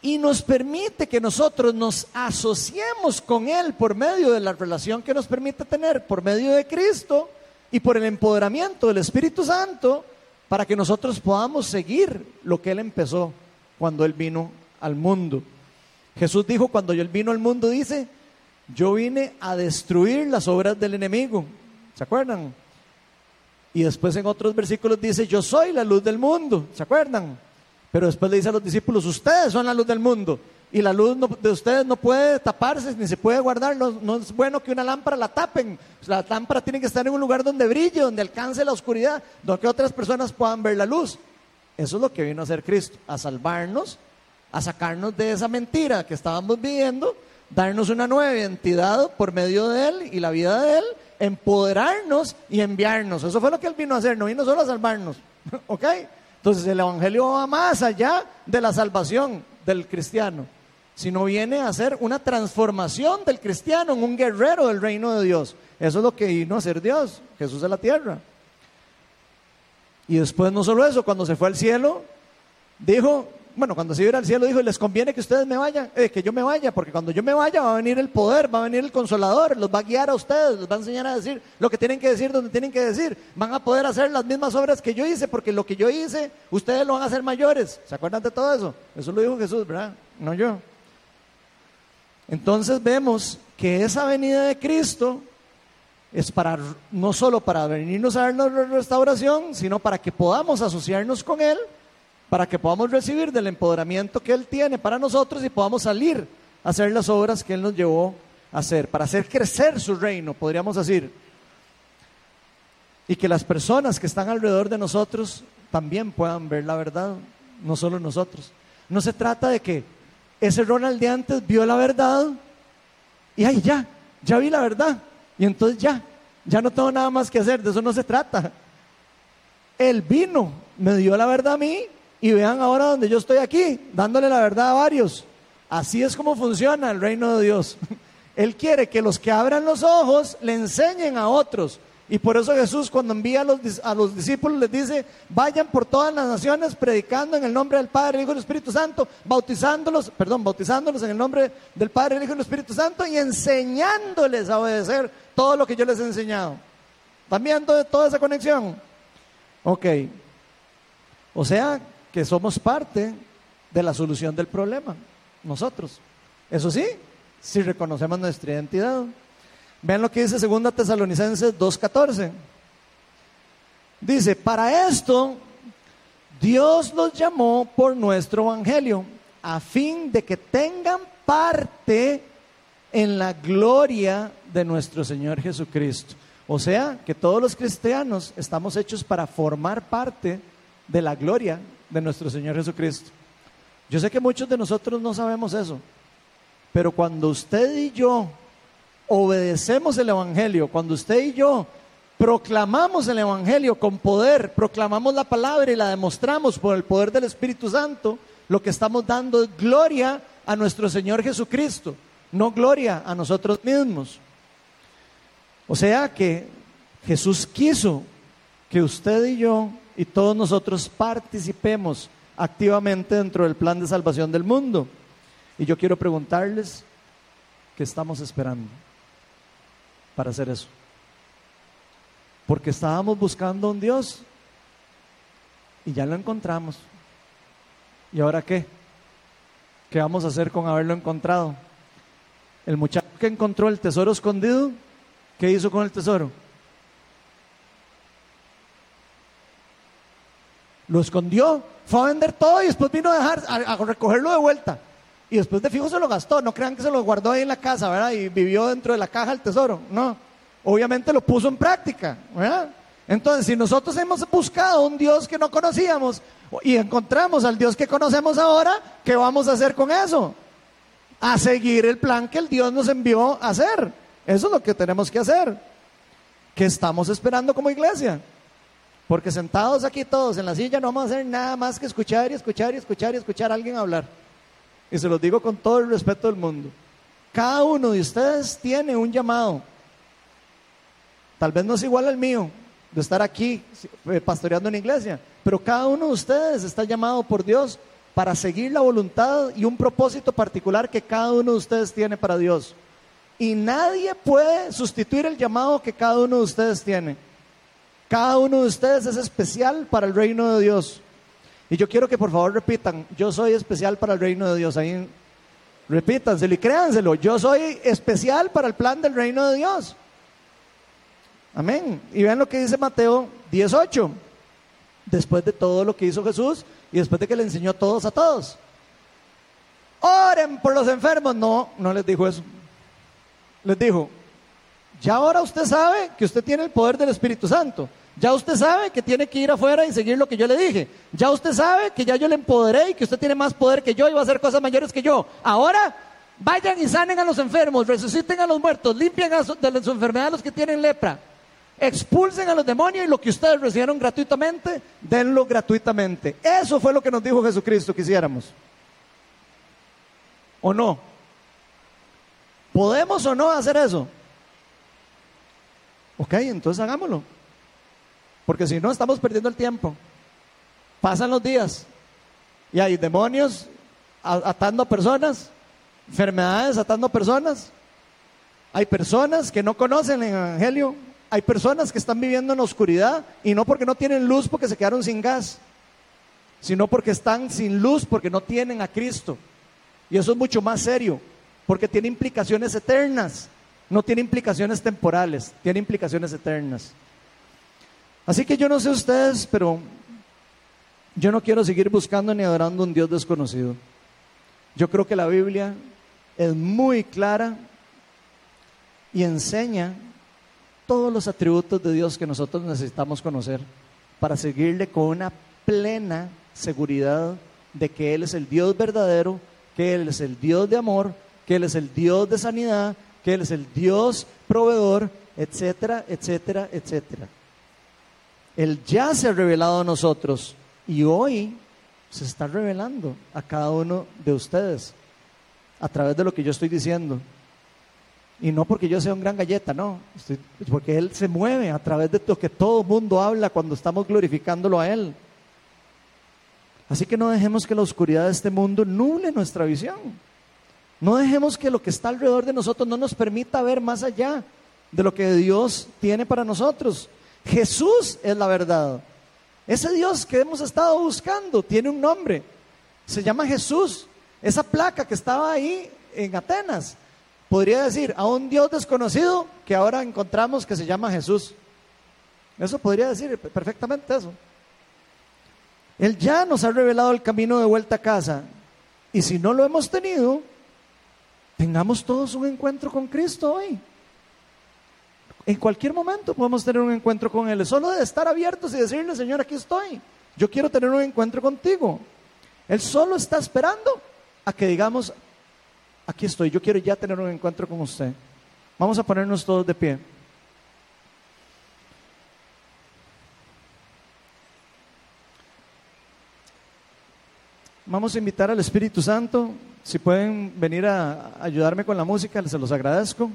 y nos permite que nosotros nos asociemos con Él por medio de la relación que nos permite tener por medio de Cristo y por el empoderamiento del Espíritu Santo para que nosotros podamos seguir lo que Él empezó cuando Él vino al mundo. Jesús dijo cuando Él vino al mundo, dice, yo vine a destruir las obras del enemigo. ¿Se acuerdan? Y después en otros versículos dice, yo soy la luz del mundo. ¿Se acuerdan? Pero después le dice a los discípulos, ustedes son la luz del mundo. Y la luz de ustedes no puede taparse ni se puede guardar. No, es bueno que una lámpara la tapen. La lámpara tiene que estar en un lugar donde brille, donde alcance la oscuridad, donde otras personas puedan ver la luz. Eso es lo que vino a hacer Cristo, a salvarnos a sacarnos de esa mentira que estábamos viviendo, darnos una nueva identidad por medio de Él y la vida de Él, empoderarnos y enviarnos. Eso fue lo que Él vino a hacer, no vino solo a salvarnos. [LAUGHS] ¿Ok? Entonces el Evangelio va más allá de la salvación del cristiano. Sino viene a ser una transformación del cristiano en un guerrero del reino de Dios. Eso es lo que vino a ser Dios, Jesús de la tierra. Y después no solo eso, cuando se fue al cielo, dijo, bueno, cuando se iba al cielo dijo, les conviene que ustedes me vayan, eh, que yo me vaya, porque cuando yo me vaya va a venir el poder, va a venir el consolador, los va a guiar a ustedes, les va a enseñar a decir lo que tienen que decir, donde tienen que decir, van a poder hacer las mismas obras que yo hice, porque lo que yo hice, ustedes lo van a hacer mayores. ¿Se acuerdan de todo eso? Eso lo dijo Jesús, ¿verdad? No yo. Entonces vemos que esa venida de Cristo es para no solo para venirnos a dar la restauración, sino para que podamos asociarnos con Él para que podamos recibir del empoderamiento que Él tiene para nosotros y podamos salir a hacer las obras que Él nos llevó a hacer, para hacer crecer su reino, podríamos decir. Y que las personas que están alrededor de nosotros también puedan ver la verdad, no solo nosotros. No se trata de que ese Ronald de antes vio la verdad y ay, ya, ya vi la verdad. Y entonces ya, ya no tengo nada más que hacer, de eso no se trata. Él vino, me dio la verdad a mí y vean ahora donde yo estoy aquí, dándole la verdad a varios. Así es como funciona el reino de Dios. [LAUGHS] Él quiere que los que abran los ojos le enseñen a otros. Y por eso Jesús cuando envía a los, a los, discípulos les dice, vayan por todas las naciones predicando en el nombre del Padre, el Hijo y el Espíritu Santo, bautizándolos, perdón, bautizándolos en el nombre del Padre, el Hijo y el Espíritu Santo y enseñándoles a obedecer todo lo que yo les he enseñado. ¿Están de toda esa conexión? Ok. O sea, que somos parte de la solución del problema, nosotros. Eso sí, si reconocemos nuestra identidad. Vean lo que dice 2 Tesalonicenses 2.14. Dice, para esto Dios los llamó por nuestro evangelio, a fin de que tengan parte en la gloria de nuestro Señor Jesucristo. O sea, que todos los cristianos estamos hechos para formar parte de la gloria de nuestro Señor Jesucristo. Yo sé que muchos de nosotros no sabemos eso, pero cuando usted y yo obedecemos el Evangelio, cuando usted y yo proclamamos el Evangelio con poder, proclamamos la palabra y la demostramos por el poder del Espíritu Santo, lo que estamos dando es gloria a nuestro Señor Jesucristo, no gloria a nosotros mismos. O sea que Jesús quiso que usted y yo y todos nosotros participemos activamente dentro del plan de salvación del mundo. Y yo quiero preguntarles, ¿qué estamos esperando para hacer eso? Porque estábamos buscando a un Dios y ya lo encontramos. ¿Y ahora qué? ¿Qué vamos a hacer con haberlo encontrado? El muchacho que encontró el tesoro escondido, ¿qué hizo con el tesoro? Lo escondió, fue a vender todo y después vino a dejar, a, recogerlo de vuelta. Y después de fijo se lo gastó. No crean que se lo guardó ahí en la casa, ¿verdad? Y vivió dentro de la caja del tesoro. No. Obviamente lo puso en práctica, ¿verdad? Entonces, si nosotros hemos buscado un Dios que no conocíamos y encontramos al Dios que conocemos ahora, ¿qué vamos a hacer con eso? A seguir el plan que el Dios nos envió a hacer. Eso es lo que tenemos que hacer. ¿Qué estamos esperando como iglesia? Porque sentados aquí todos en la silla no vamos a hacer nada más que escuchar y escuchar y escuchar y escuchar a alguien hablar. Y se los digo con todo el respeto del mundo. Cada uno de ustedes tiene un llamado. Tal vez no es igual al mío, de estar aquí eh, pastoreando en iglesia, pero cada uno de ustedes está llamado por Dios para seguir la voluntad y un propósito particular que cada uno de ustedes tiene para Dios. Y nadie puede sustituir el llamado que cada uno de ustedes tiene. Cada uno de ustedes es especial para el reino de Dios. Y yo quiero que por favor repitan, yo soy especial para el reino de Dios. Ahí repítanselo y créanselo, yo soy especial para el plan del reino de Dios. Amén. Y vean lo que dice Mateo 18. Después de todo lo que hizo Jesús y después de que le enseñó todos a todos. Oren por los enfermos. No, no les dijo eso. Les dijo, ya ahora usted sabe que usted tiene el poder del Espíritu Santo. Ya usted sabe que tiene que ir afuera y seguir lo que yo le dije. Ya usted sabe que ya yo le empoderé y que usted tiene más poder que yo y va a hacer cosas mayores que yo. Ahora vayan y sanen a los enfermos, resuciten a los muertos, limpien de su enfermedad a los que tienen lepra. Expulsen a los demonios y lo que ustedes recibieron gratuitamente, denlo gratuitamente. Eso fue lo que nos dijo Jesucristo que hiciéramos. ¿O no? ¿Podemos o no hacer eso? Ok, entonces hagámoslo. Porque si no, estamos perdiendo el tiempo. Pasan los días y hay demonios atando a personas, enfermedades atando a personas. Hay personas que no conocen el Evangelio. Hay personas que están viviendo en oscuridad y no porque no tienen luz porque se quedaron sin gas, sino porque están sin luz porque no tienen a Cristo. Y eso es mucho más serio, porque tiene implicaciones eternas, no tiene implicaciones temporales, tiene implicaciones eternas. Así que yo no sé ustedes, pero yo no quiero seguir buscando ni adorando un Dios desconocido. Yo creo que la Biblia es muy clara y enseña todos los atributos de Dios que nosotros necesitamos conocer para seguirle con una plena seguridad de que Él es el Dios verdadero, que Él es el Dios de amor, que Él es el Dios de sanidad, que Él es el Dios proveedor, etcétera, etcétera, etcétera. Él ya se ha revelado a nosotros y hoy se está revelando a cada uno de ustedes a través de lo que yo estoy diciendo. Y no porque yo sea un gran galleta, no, porque Él se mueve a través de lo que todo el mundo habla cuando estamos glorificándolo a Él. Así que no dejemos que la oscuridad de este mundo nuble nuestra visión. No dejemos que lo que está alrededor de nosotros no nos permita ver más allá de lo que Dios tiene para nosotros. Jesús es la verdad. Ese Dios que hemos estado buscando tiene un nombre. Se llama Jesús. Esa placa que estaba ahí en Atenas podría decir a un Dios desconocido que ahora encontramos que se llama Jesús. Eso podría decir perfectamente eso. Él ya nos ha revelado el camino de vuelta a casa. Y si no lo hemos tenido, tengamos todos un encuentro con Cristo hoy. En cualquier momento podemos tener un encuentro con Él. Solo de estar abiertos y decirle, Señor, aquí estoy. Yo quiero tener un encuentro contigo. Él solo está esperando a que digamos, aquí estoy, yo quiero ya tener un encuentro con usted. Vamos a ponernos todos de pie. Vamos a invitar al Espíritu Santo. Si pueden venir a ayudarme con la música, se los agradezco.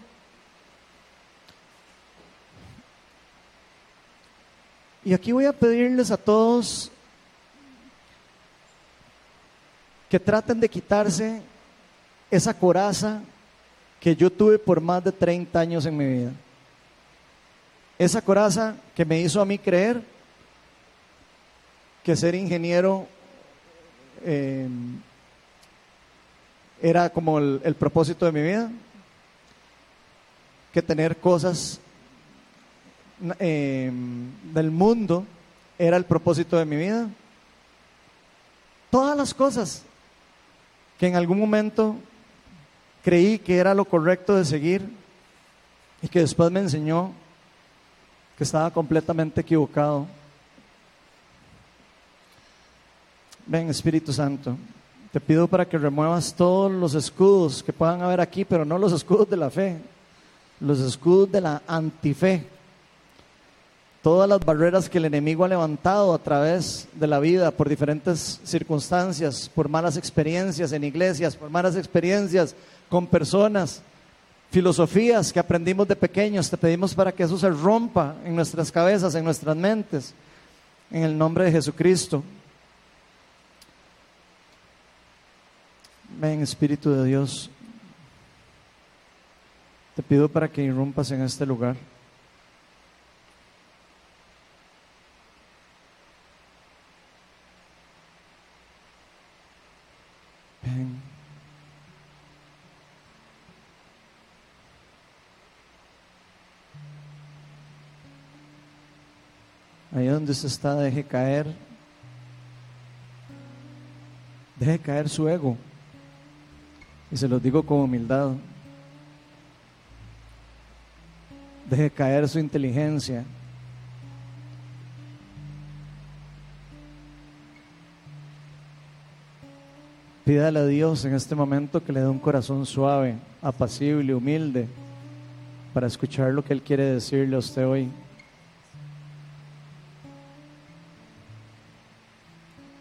Y aquí voy a pedirles a todos que traten de quitarse esa coraza que yo tuve por más de 30 años en mi vida. Esa coraza que me hizo a mí creer que ser ingeniero em, era como el, el propósito de mi vida, que tener cosas Em, del mundo era el propósito de mi vida. Todas las cosas que en algún momento creí que era lo correcto de seguir y que después me enseñó que estaba completamente equivocado. Ven, Espíritu Santo, te pido para que remuevas todos los escudos que puedan haber aquí, pero no los escudos de la fe, los escudos de la antife todas las barreras que el enemigo ha levantado a través de la vida por diferentes circunstancias, por malas experiencias en iglesias, por malas experiencias con personas, filosofías que aprendimos de pequeños, te pedimos para que eso se rompa en nuestras cabezas, en nuestras mentes, en el nombre de Jesucristo. Ven Espíritu de Dios, te pido para que irrumpas en este lugar. Donde usted está, deje caer, deje caer su ego. Y se lo digo con humildad. Deje caer su inteligencia. Pídale a Dios en este momento que le dé un corazón suave, apacible, humilde, para escuchar lo que Él quiere decirle a usted hoy.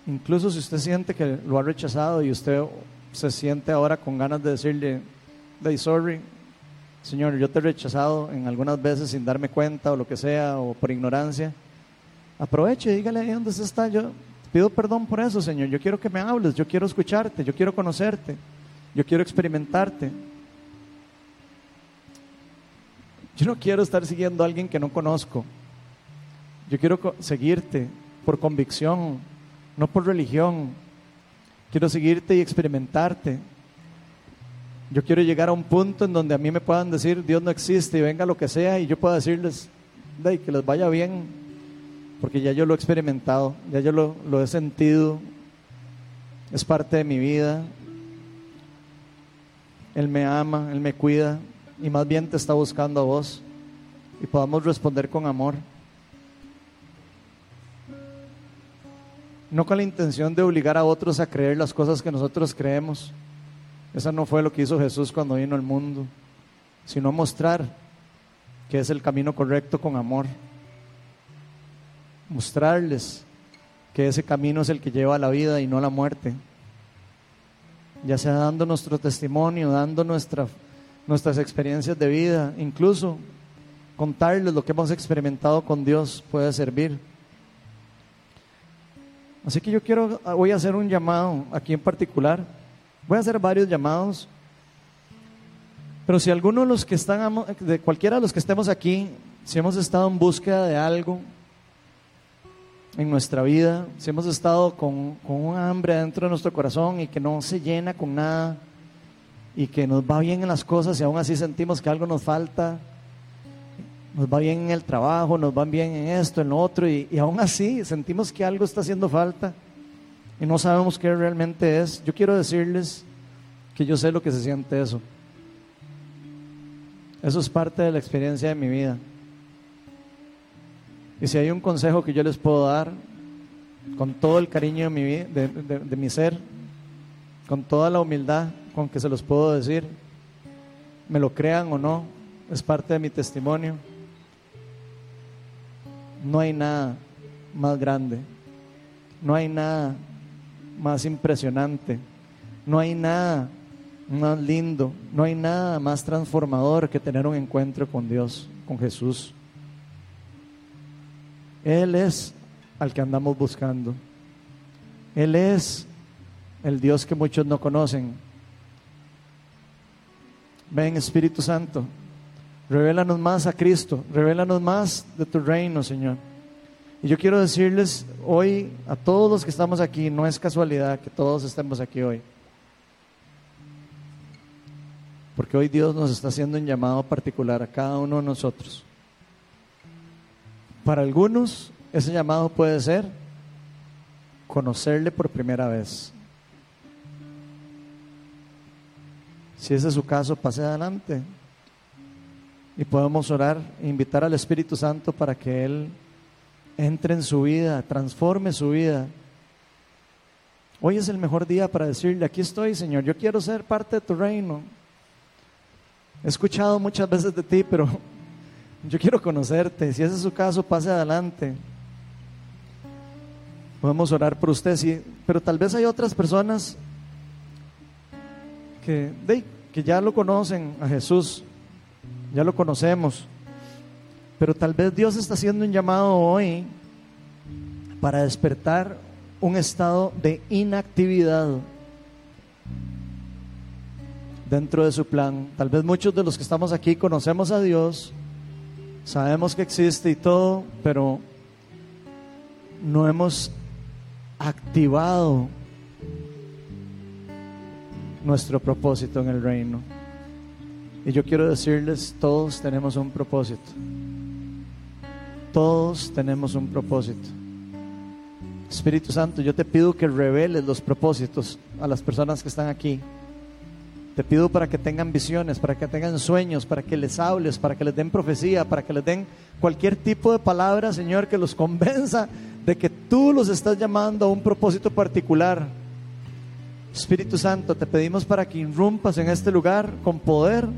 Incluso si usted siente que lo ha rechazado y usted se siente ahora con ganas de decirle, Day sorry, Señor, yo te he rechazado en algunas veces sin darme cuenta o lo que sea, o por ignorancia. Aproveche, dígale ahí donde está. Yo pido perdón por eso, Señor. Yo quiero que me hables, yo quiero escucharte, yo quiero conocerte, yo quiero experimentarte. Yo no quiero estar siguiendo a alguien que no conozco. Yo quiero seguirte por convicción, no por religión. Quiero seguirte y experimentarte. Yo quiero llegar a un punto en donde a mí me puedan decir Dios no existe y venga lo que sea y yo pueda decirles que les vaya bien, porque ya yo lo he experimentado, ya yo lo, lo he sentido, es parte de mi vida. Él me ama, Él me cuida y más bien te está buscando a vos y podamos responder con amor. No con la intención de obligar a otros a creer las cosas que nosotros creemos. Eso no fue lo que hizo Jesús cuando vino al mundo, sino mostrar que es el camino correcto con amor. Mostrarles que ese camino es el que lleva a la vida y no a la muerte. Ya sea dando nuestro testimonio, dando nuestra, nuestras experiencias de vida, incluso contarles lo que hemos experimentado con Dios puede servir. Así que yo quiero, voy a hacer un llamado aquí en particular. Voy a hacer varios llamados. Pero si alguno de los que están, de cualquiera de los que estemos aquí, si hemos estado en búsqueda de algo en nuestra vida, si hemos estado con, con un hambre dentro de nuestro corazón y que no se llena con nada y que nos va bien en las cosas y aún así sentimos que algo nos falta, nos va bien en el trabajo, nos va bien en esto, en lo otro, y, aún así sentimos que algo está haciendo falta y no sabemos qué realmente es. Yo quiero decirles que yo sé lo que se siente eso. Eso es parte de la experiencia de mi vida. Y si hay un consejo que yo les puedo dar, con todo el cariño de mi, de mi ser, con toda la humildad con que se los puedo decir, me lo crean o no, es parte de mi testimonio no hay nada más grande, no hay nada más impresionante, no hay nada más lindo, no hay nada más transformador que tener un encuentro con Dios, con Jesús. Él es al que andamos buscando. Él es el Dios que muchos no conocen. Ven Espíritu Santo. Revélanos más a Cristo, revélanos más de tu reino, Señor. Y yo quiero decirles hoy a todos los que estamos aquí, no es casualidad que todos estemos aquí hoy. Porque hoy Dios nos está haciendo un llamado particular a cada uno de nosotros. Para algunos, ese llamado puede ser conocerle por primera vez. Si ese es su caso, pase adelante y podemos orar e invitar al Espíritu Santo para que Él entre en su vida, transforme su vida. Hoy es el mejor día para decirle, aquí estoy, Señor, yo quiero ser parte de tu reino. He escuchado muchas veces de ti, pero [LAUGHS] yo quiero conocerte. Si ese es su caso, pase adelante. Podemos orar por usted, sí, pero tal vez hay otras personas que, que ya lo conocen a Jesús, ya lo conocemos. Pero tal vez Dios está haciendo un llamado hoy para despertar un estado de inactividad dentro de su plan. Tal vez muchos de los que estamos aquí conocemos a Dios, sabemos que existe y todo, pero no hemos activado nuestro propósito en el reino. Y yo quiero decirles, todos tenemos un propósito. Todos tenemos un propósito. Espíritu Santo, yo te pido que reveles los propósitos a las personas que están aquí. Te pido para que tengan visiones, para que tengan sueños, para que les hables, para que les den profecía, para que les den cualquier tipo de palabra, Señor, que los convenza de que tú los estás llamando a un propósito particular. Espíritu Santo, te pedimos para que irrumpas en este lugar con poder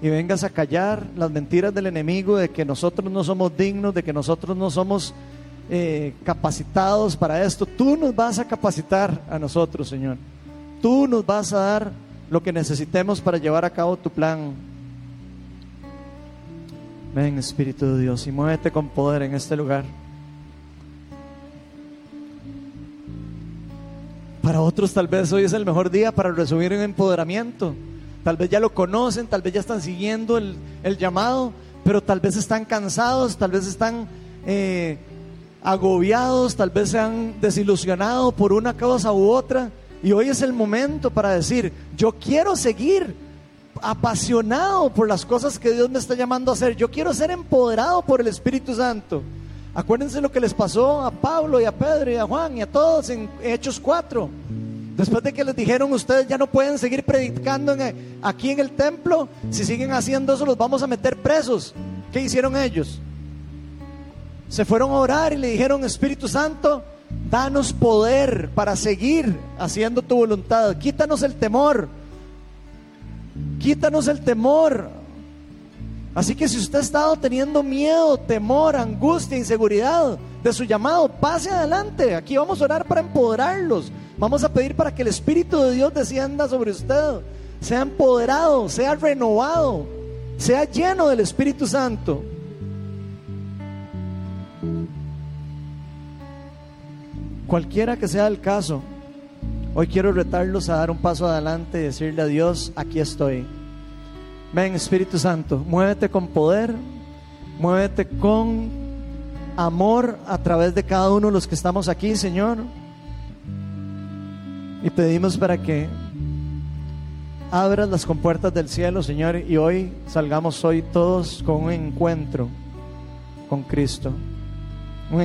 y vengas a callar las mentiras del enemigo de que nosotros no somos dignos, de que nosotros no somos eh, capacitados para esto. Tú nos vas a capacitar a nosotros, Señor. tú nos vas a dar lo que necesitemos para llevar a cabo tu plan. Ven, Espíritu de Dios, y muévete con poder en este lugar. Para otros tal vez hoy es el mejor día para recibir un empoderamiento. Tal vez ya lo conocen, tal vez ya están siguiendo el, llamado, pero tal vez están cansados, tal vez están eh, agobiados, tal vez se han desilusionado por una causa u otra. Y hoy es el momento para decir, yo quiero seguir apasionado por las cosas que Dios me está llamando a hacer. Yo quiero ser empoderado por el Espíritu Santo. Acuérdense lo que les pasó a Pablo y a Pedro y a Juan y a todos en Hechos 4. Después de que les dijeron ustedes ya no pueden seguir predicando aquí en el templo, si siguen haciendo eso los vamos a meter presos. ¿Qué hicieron ellos? Se fueron a orar y le dijeron, Espíritu Santo, danos poder para seguir haciendo tu voluntad. Quítanos el temor. Quítanos el temor. Así que si usted ha estado teniendo miedo, temor, angustia, inseguridad de su llamado, pase adelante. Aquí vamos a orar para empoderarlos. Vamos a pedir para que el Espíritu de Dios descienda sobre usted. Sea empoderado, sea renovado, sea lleno del Espíritu Santo. Cualquiera que sea el caso, hoy quiero retarlos a dar un paso adelante y decirle a Dios, aquí estoy. Ven Espíritu Santo, muévete con poder, muévete con amor a través de cada uno de los que estamos aquí, Señor. Y pedimos para que abras las compuertas del cielo, Señor, y hoy salgamos hoy todos con un encuentro con Cristo.